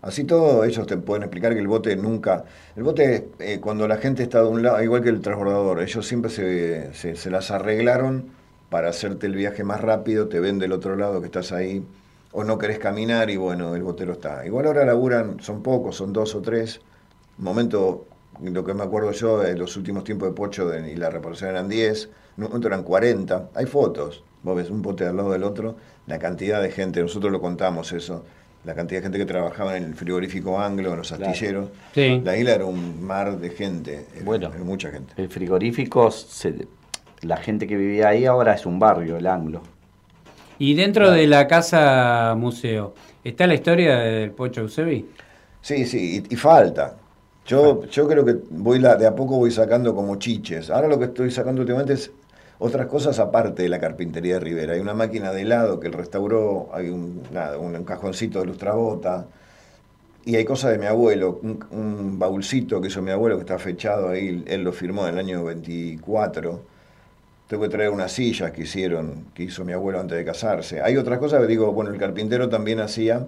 Así todo, ellos te pueden explicar que el bote nunca... El bote, eh, cuando la gente está de un lado, igual que el transbordador, ellos siempre se, se, se las arreglaron para hacerte el viaje más rápido, te ven del otro lado que estás ahí, o no querés caminar y bueno, el botero está. Igual ahora laburan, son pocos, son dos o tres. Momento, lo que me acuerdo yo, en los últimos tiempos de Pocho de- y la reparación eran 10, en un momento eran 40. Hay fotos, vos ves un bote al lado del otro, la cantidad de gente, nosotros lo contamos eso, la cantidad de gente que trabajaba en el frigorífico anglo, en los Claro. astilleros. Sí. La isla era un mar de gente, era- Bueno. era mucha gente. El frigorífico, se- la gente que vivía ahí ahora es un barrio, el Anglo. Y dentro de la casa museo, ¿está la historia del Pocho Eusebi? Sí, sí, y, y falta. Yo, yo creo que voy la, de a poco voy sacando como chiches. Ahora lo que estoy sacando últimamente es otras cosas aparte de la carpintería de Rivera. Hay una máquina de helado que él restauró, hay un, nada, un, un cajoncito de lustrabota, y hay cosas de mi abuelo, un, un baúlcito que hizo mi abuelo que está fechado ahí, él lo firmó en el año 24. Tengo que traer unas sillas que hicieron, que hizo mi abuelo antes de casarse. Hay otras cosas que digo, bueno, el carpintero también hacía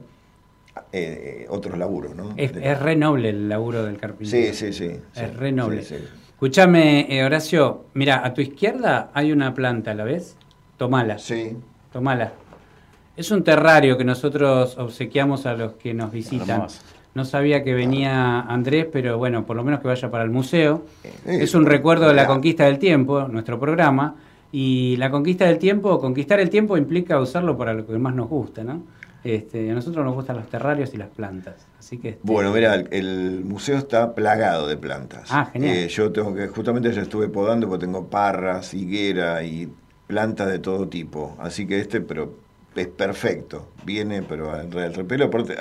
eh, otros laburos, ¿no? Es, De- es re noble el laburo del carpintero. Sí, sí, sí. sí, Es re noble. sí, sí. Escúchame, eh, Horacio, mira, a tu izquierda hay una planta, ¿la ves? Tomala. Sí. Tomala. Es un terrario que nosotros obsequiamos a los que nos visitan. Hermoso. No sabía que venía Andrés, pero bueno, por lo menos que vaya para el museo. Es un recuerdo de la conquista del tiempo, nuestro programa. Y la conquista del tiempo, conquistar el tiempo implica usarlo para lo que más nos gusta, ¿no? Este, a nosotros nos gustan los terrarios y las plantas. Así que este, Bueno, mira, el, el museo está plagado de plantas. Ah, genial. Eh, yo tengo que, justamente ya estuve podando porque tengo parras, higuera y plantas de todo tipo. Así que este, pero es perfecto. Viene, pero el repelo, aparte,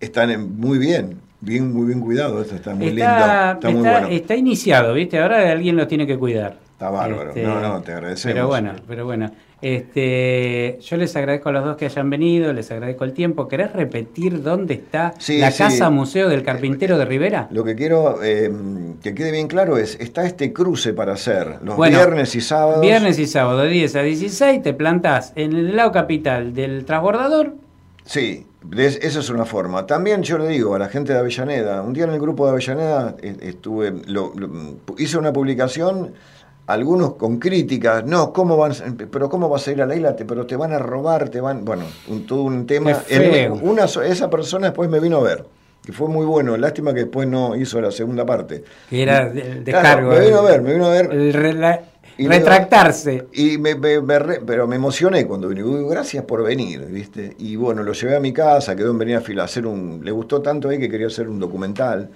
están en- muy bien, bien, muy bien cuidado. Esto está muy lindo, está, está muy está- bueno. está iniciado, ¿viste? Ahora alguien lo tiene que cuidar. Está bárbaro. Este, no, no, te agradecemos. Pero bueno, pero bueno. Este, yo les agradezco a los dos que hayan venido, les agradezco el tiempo. ¿Querés repetir dónde está Sí, la sí. casa museo del carpintero de Rivera? Lo que quiero eh, que quede bien claro es, está este cruce para hacer los Bueno, viernes y sábados. Viernes y sábado, de 10 a 16, te plantás en el lado capital del transbordador. Sí, de- esa es una forma. También yo le digo a la gente de Avellaneda, un día en el grupo de Avellaneda eh, estuve, lo- lo- hice una publicación, algunos con críticas, no, ¿cómo van, pero cómo vas a ir a la isla? Te- pero te van a robar, te van, bueno, un, todo un tema. En- una, esa persona después me vino a ver, que fue muy bueno, lástima que después no hizo la segunda parte. Que era el Claro, descargo. me vino a ver, me vino a ver. el Y retractarse. Y me, me- me re- pero me emocioné cuando vine. Digo, gracias por venir, ¿viste? Y bueno, lo llevé a mi casa, quedó en venir a fila- a hacer un. Le gustó tanto ahí que quería hacer un documental.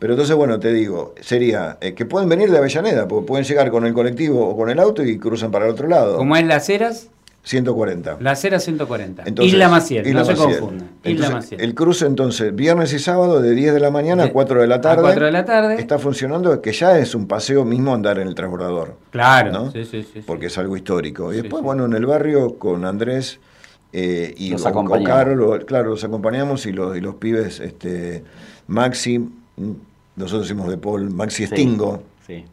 Pero entonces, bueno, te digo, sería eh, que pueden venir de Avellaneda, porque pueden llegar con el colectivo o con el auto y cruzan para el otro lado. Como es Las Heras, 140. Las Heras 140. Entonces, Isla Maciel, Isla no se Maciel. confundan. Isla Maciel. El cruce entonces, viernes y sábado de 10 de la mañana De- a 4 de la tarde. 4 de la tarde. Está funcionando, que ya es un paseo mismo andar en el transbordador. Claro, ¿no? sí, sí, sí, sí. Porque es algo histórico. Y Sí, después, sí. bueno, en el barrio con Andrés eh, y Los lo- claro, los acompañamos y los, y los pibes, este, Maxi, mm, nosotros hicimos de Paul, Maxi Sí, Stingo. Sí.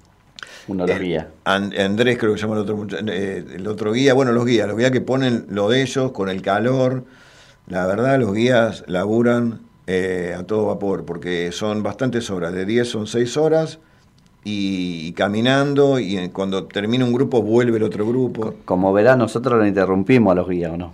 Uno los El- guía. An- Andrés creo que se llama el otro, eh, el otro guía, bueno, los guías, los guías que ponen lo de ellos con el calor. La verdad, los guías laburan eh, a todo vapor, porque son bastantes horas, de 10 son 6 horas, y, y caminando, y cuando termina un grupo vuelve el otro grupo. Como verán, nosotros lo interrumpimos a los guías, ¿o no?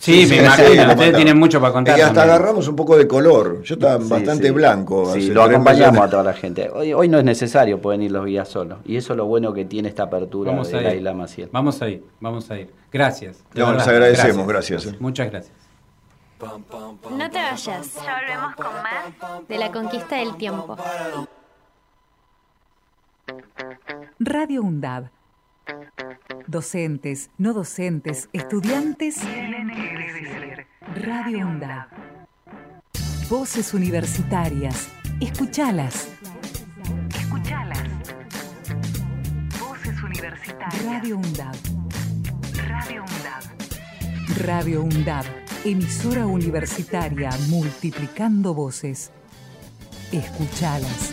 Sí, me imagino, ustedes tienen mucho para contar Y hasta también. agarramos un poco de color. Yo estaba Sí, bastante sí. blanco. Sí, lo acompañamos a toda la gente. Hoy, hoy no es necesario, pueden ir los guías solos. Y eso es lo bueno que tiene esta apertura Vamos de a la. Isla Maciel. Vamos a ir, vamos a ir. Gracias. No, les agradecemos, gracias, eh. Muchas gracias. No te vayas. Ya volvemos con más de la conquista del tiempo. Radio UNDAB. Docentes, no docentes, estudiantes. Radio UNDAB. Voces universitarias. Escuchalas. Escuchalas. Voces universitarias. Radio UNDAB. Radio UNDAB. Radio UNDAB. Emisora universitaria multiplicando voces. Escuchalas.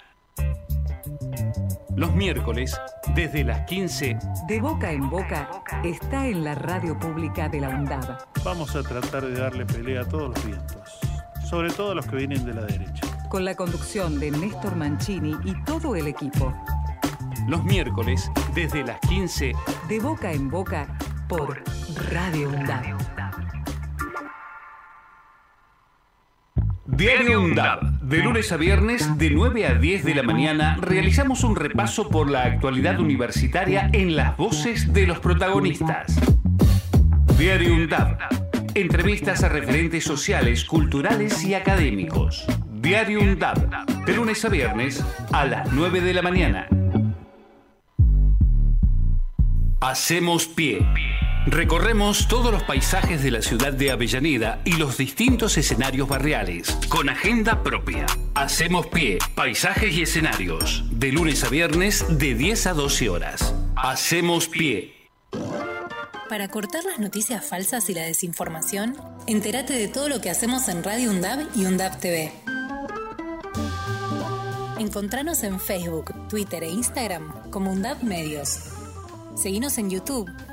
Los miércoles, desde las 15, De boca en boca está en la radio pública de la UNDAB. Vamos a tratar de darle pelea a todos los vientos, sobre todo a los que vienen de la derecha. Con la conducción de Néstor Mancini y todo el equipo. los miércoles, desde las 15, De boca en boca por Radio UNDAB. Diario UNDAB. De lunes a viernes, de 9 a 10 de la mañana, realizamos un repaso por la actualidad universitaria en las voces de los protagonistas. Diario UNDAB. Entrevistas a referentes sociales, culturales y académicos. Diario UNDAB. De lunes a viernes, a las 9 de la mañana. Hacemos pie. Recorremos todos los paisajes de la ciudad de Avellaneda y los distintos escenarios barriales, con agenda propia. Hacemos pie, paisajes y escenarios, de lunes a viernes de 10 a 12 horas. Hacemos pie. Para cortar las noticias falsas y la desinformación, entérate de todo lo que hacemos en Radio UNDAB y UNDAB TV. Encontranos en Facebook, Twitter e Instagram como UNDAB Medios. Seguinos en YouTube.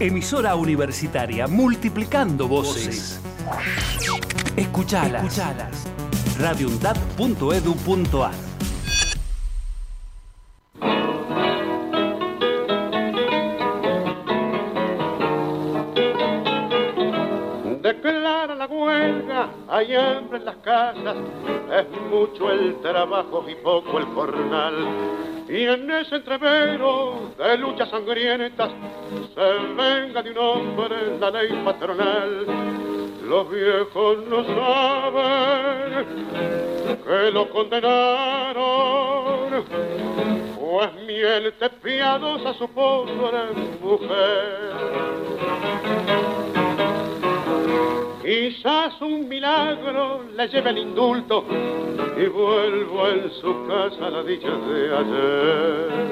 Emisora universitaria multiplicando voces. Escuchalas. radioundab.edu.ar hay hambre en las casas, es mucho el trabajo y poco el jornal. Y en ese entrevero de luchas sangrientas se venga de un hombre la ley patronal. Los viejos no saben que lo condenaron, pues miente piadosa su pobre mujer. Quizás un milagro le lleve el indulto y vuelvo en su casa a la dicha de ayer.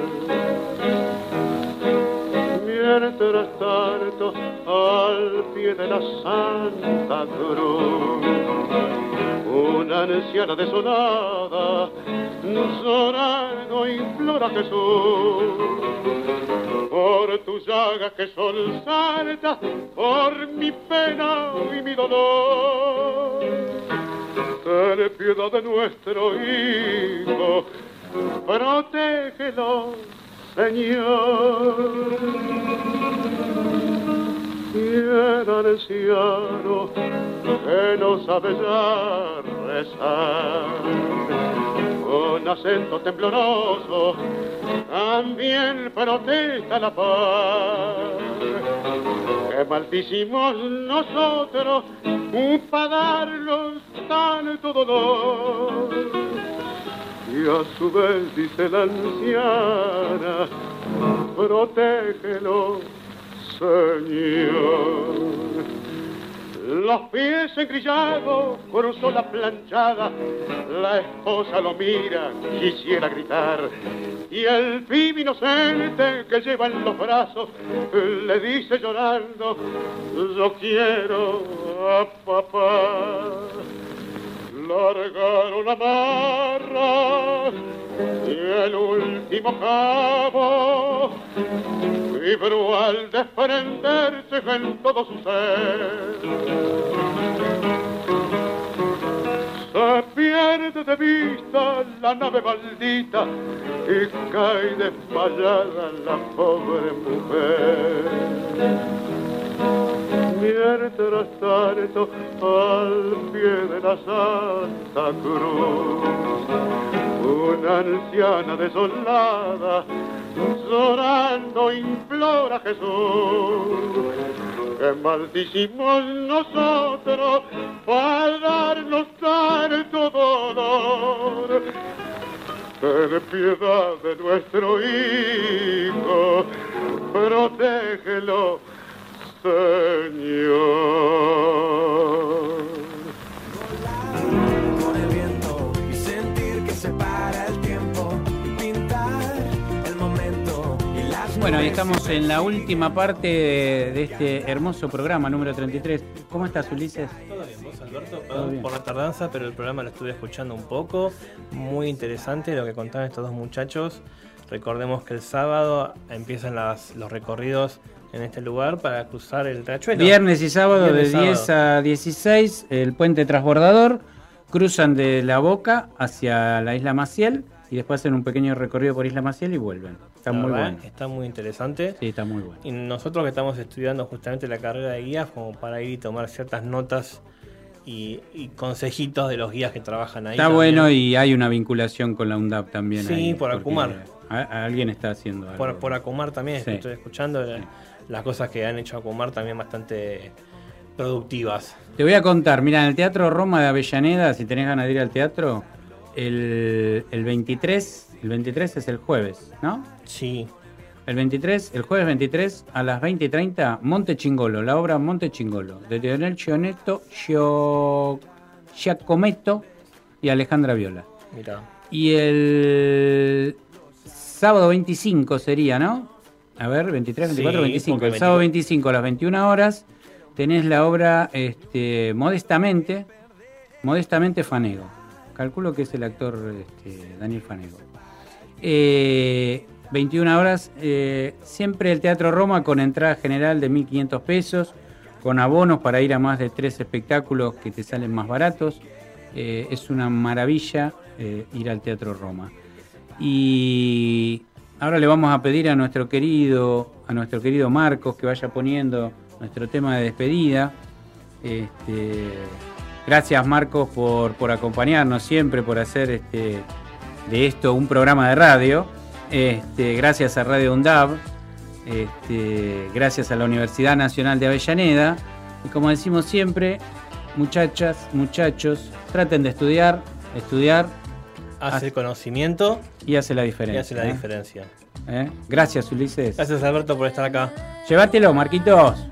Mientras tanto, al pie de la Santa Cruz, una anciana desolada, llorando implora a Jesús. Por tus llagas que son santas, por mi pena y mi dolor. Ten piedad de nuestro hijo, protégelo, Señor. Y el que no sabe ya rezar, con acento tembloroso, también protesta la paz. Que maldicimos nosotros para darnos tanto dolor. Y a su vez dice la anciana, protégelo, Señor. Los pies engrillados cruzó la planchada, la esposa lo mira, quisiera gritar, y el pibe inocente que lleva en los brazos le dice llorando, yo quiero a papá. Largaron la barra y el último cabo vibró al desprenderse en todo su ser. Se pierde de vista la nave maldita y cae desmayada la pobre mujer. Mientras tanto, al pie de la Santa Cruz, una anciana desolada, llorando implora a Jesús que maldicimos nosotros para darnos tanto dolor. Ten piedad de nuestro hijo, protégelo, Señor. Con el viento y sentir que se para el tiempo y pintar el momento y las Bueno, nubes estamos en la última parte de, de este hermoso programa número 33. ¿Cómo estás, Ulises? Todo bien, vos Alberto, perdón por la tardanza, pero el programa lo estuve escuchando un poco. Muy interesante lo que contaban estos dos muchachos. Recordemos que el sábado empiezan las- los recorridos en este lugar para cruzar el riachuelo. Viernes y sábado Viernes, de 10 sábado. a 16, el puente transbordador, cruzan de la Boca hacia la isla Maciel y después hacen un pequeño recorrido por Isla Maciel y vuelven. Está La muy bueno. Está muy interesante. Sí, está muy bueno. Y nosotros que estamos estudiando justamente la carrera de guías, como para ir y tomar ciertas notas y, y consejitos de los guías que trabajan ahí. Está también. bueno y hay una vinculación con la UNDAP también. Sí, ahí, por Acumar. a- a alguien está haciendo algo. Por, por Acumar también, Sí. estoy escuchando las cosas que han hecho Acumar también bastante productivas. Te voy a contar, mira, en el Teatro Roma de Avellaneda, si tenés ganas de ir al teatro, el, el 23, el 23 es el jueves, ¿no? Sí. El 23, el jueves 23 a las 20 y 30, Monte Chingolo, la obra Monte Chingolo, de Leonel Gionetto, Gio- Giacometto y Alejandra Viola. Mira. Y el sábado 25 sería, ¿no? A ver, 23, 24, Sí, 25. porque El sábado 25 25 a las 21 horas tenés la obra este, Modestamente, Modestamente Fanego. Calculo que es el actor este, Daniel Fanego. Eh, 21 horas, eh, siempre el Teatro Roma con entrada general de 1.500 pesos, con abonos para ir a más de tres espectáculos que te salen más baratos. Eh, es una maravilla eh, ir al Teatro Roma. Y ahora le vamos a pedir a nuestro querido, a nuestro querido Marcos que vaya poniendo nuestro tema de despedida. Este, gracias Marcos por, por acompañarnos siempre, por hacer este, de esto un programa de radio. Este, gracias a Radio este, gracias a la Universidad Nacional de Avellaneda. Y como decimos siempre, muchachas, muchachos, traten de estudiar, estudiar. Hace conocimiento y hace la y diferencia. hace la ¿eh? diferencia. ¿Eh? Gracias, Ulises. Gracias Alberto por estar acá. Llévatelo, Marquitos.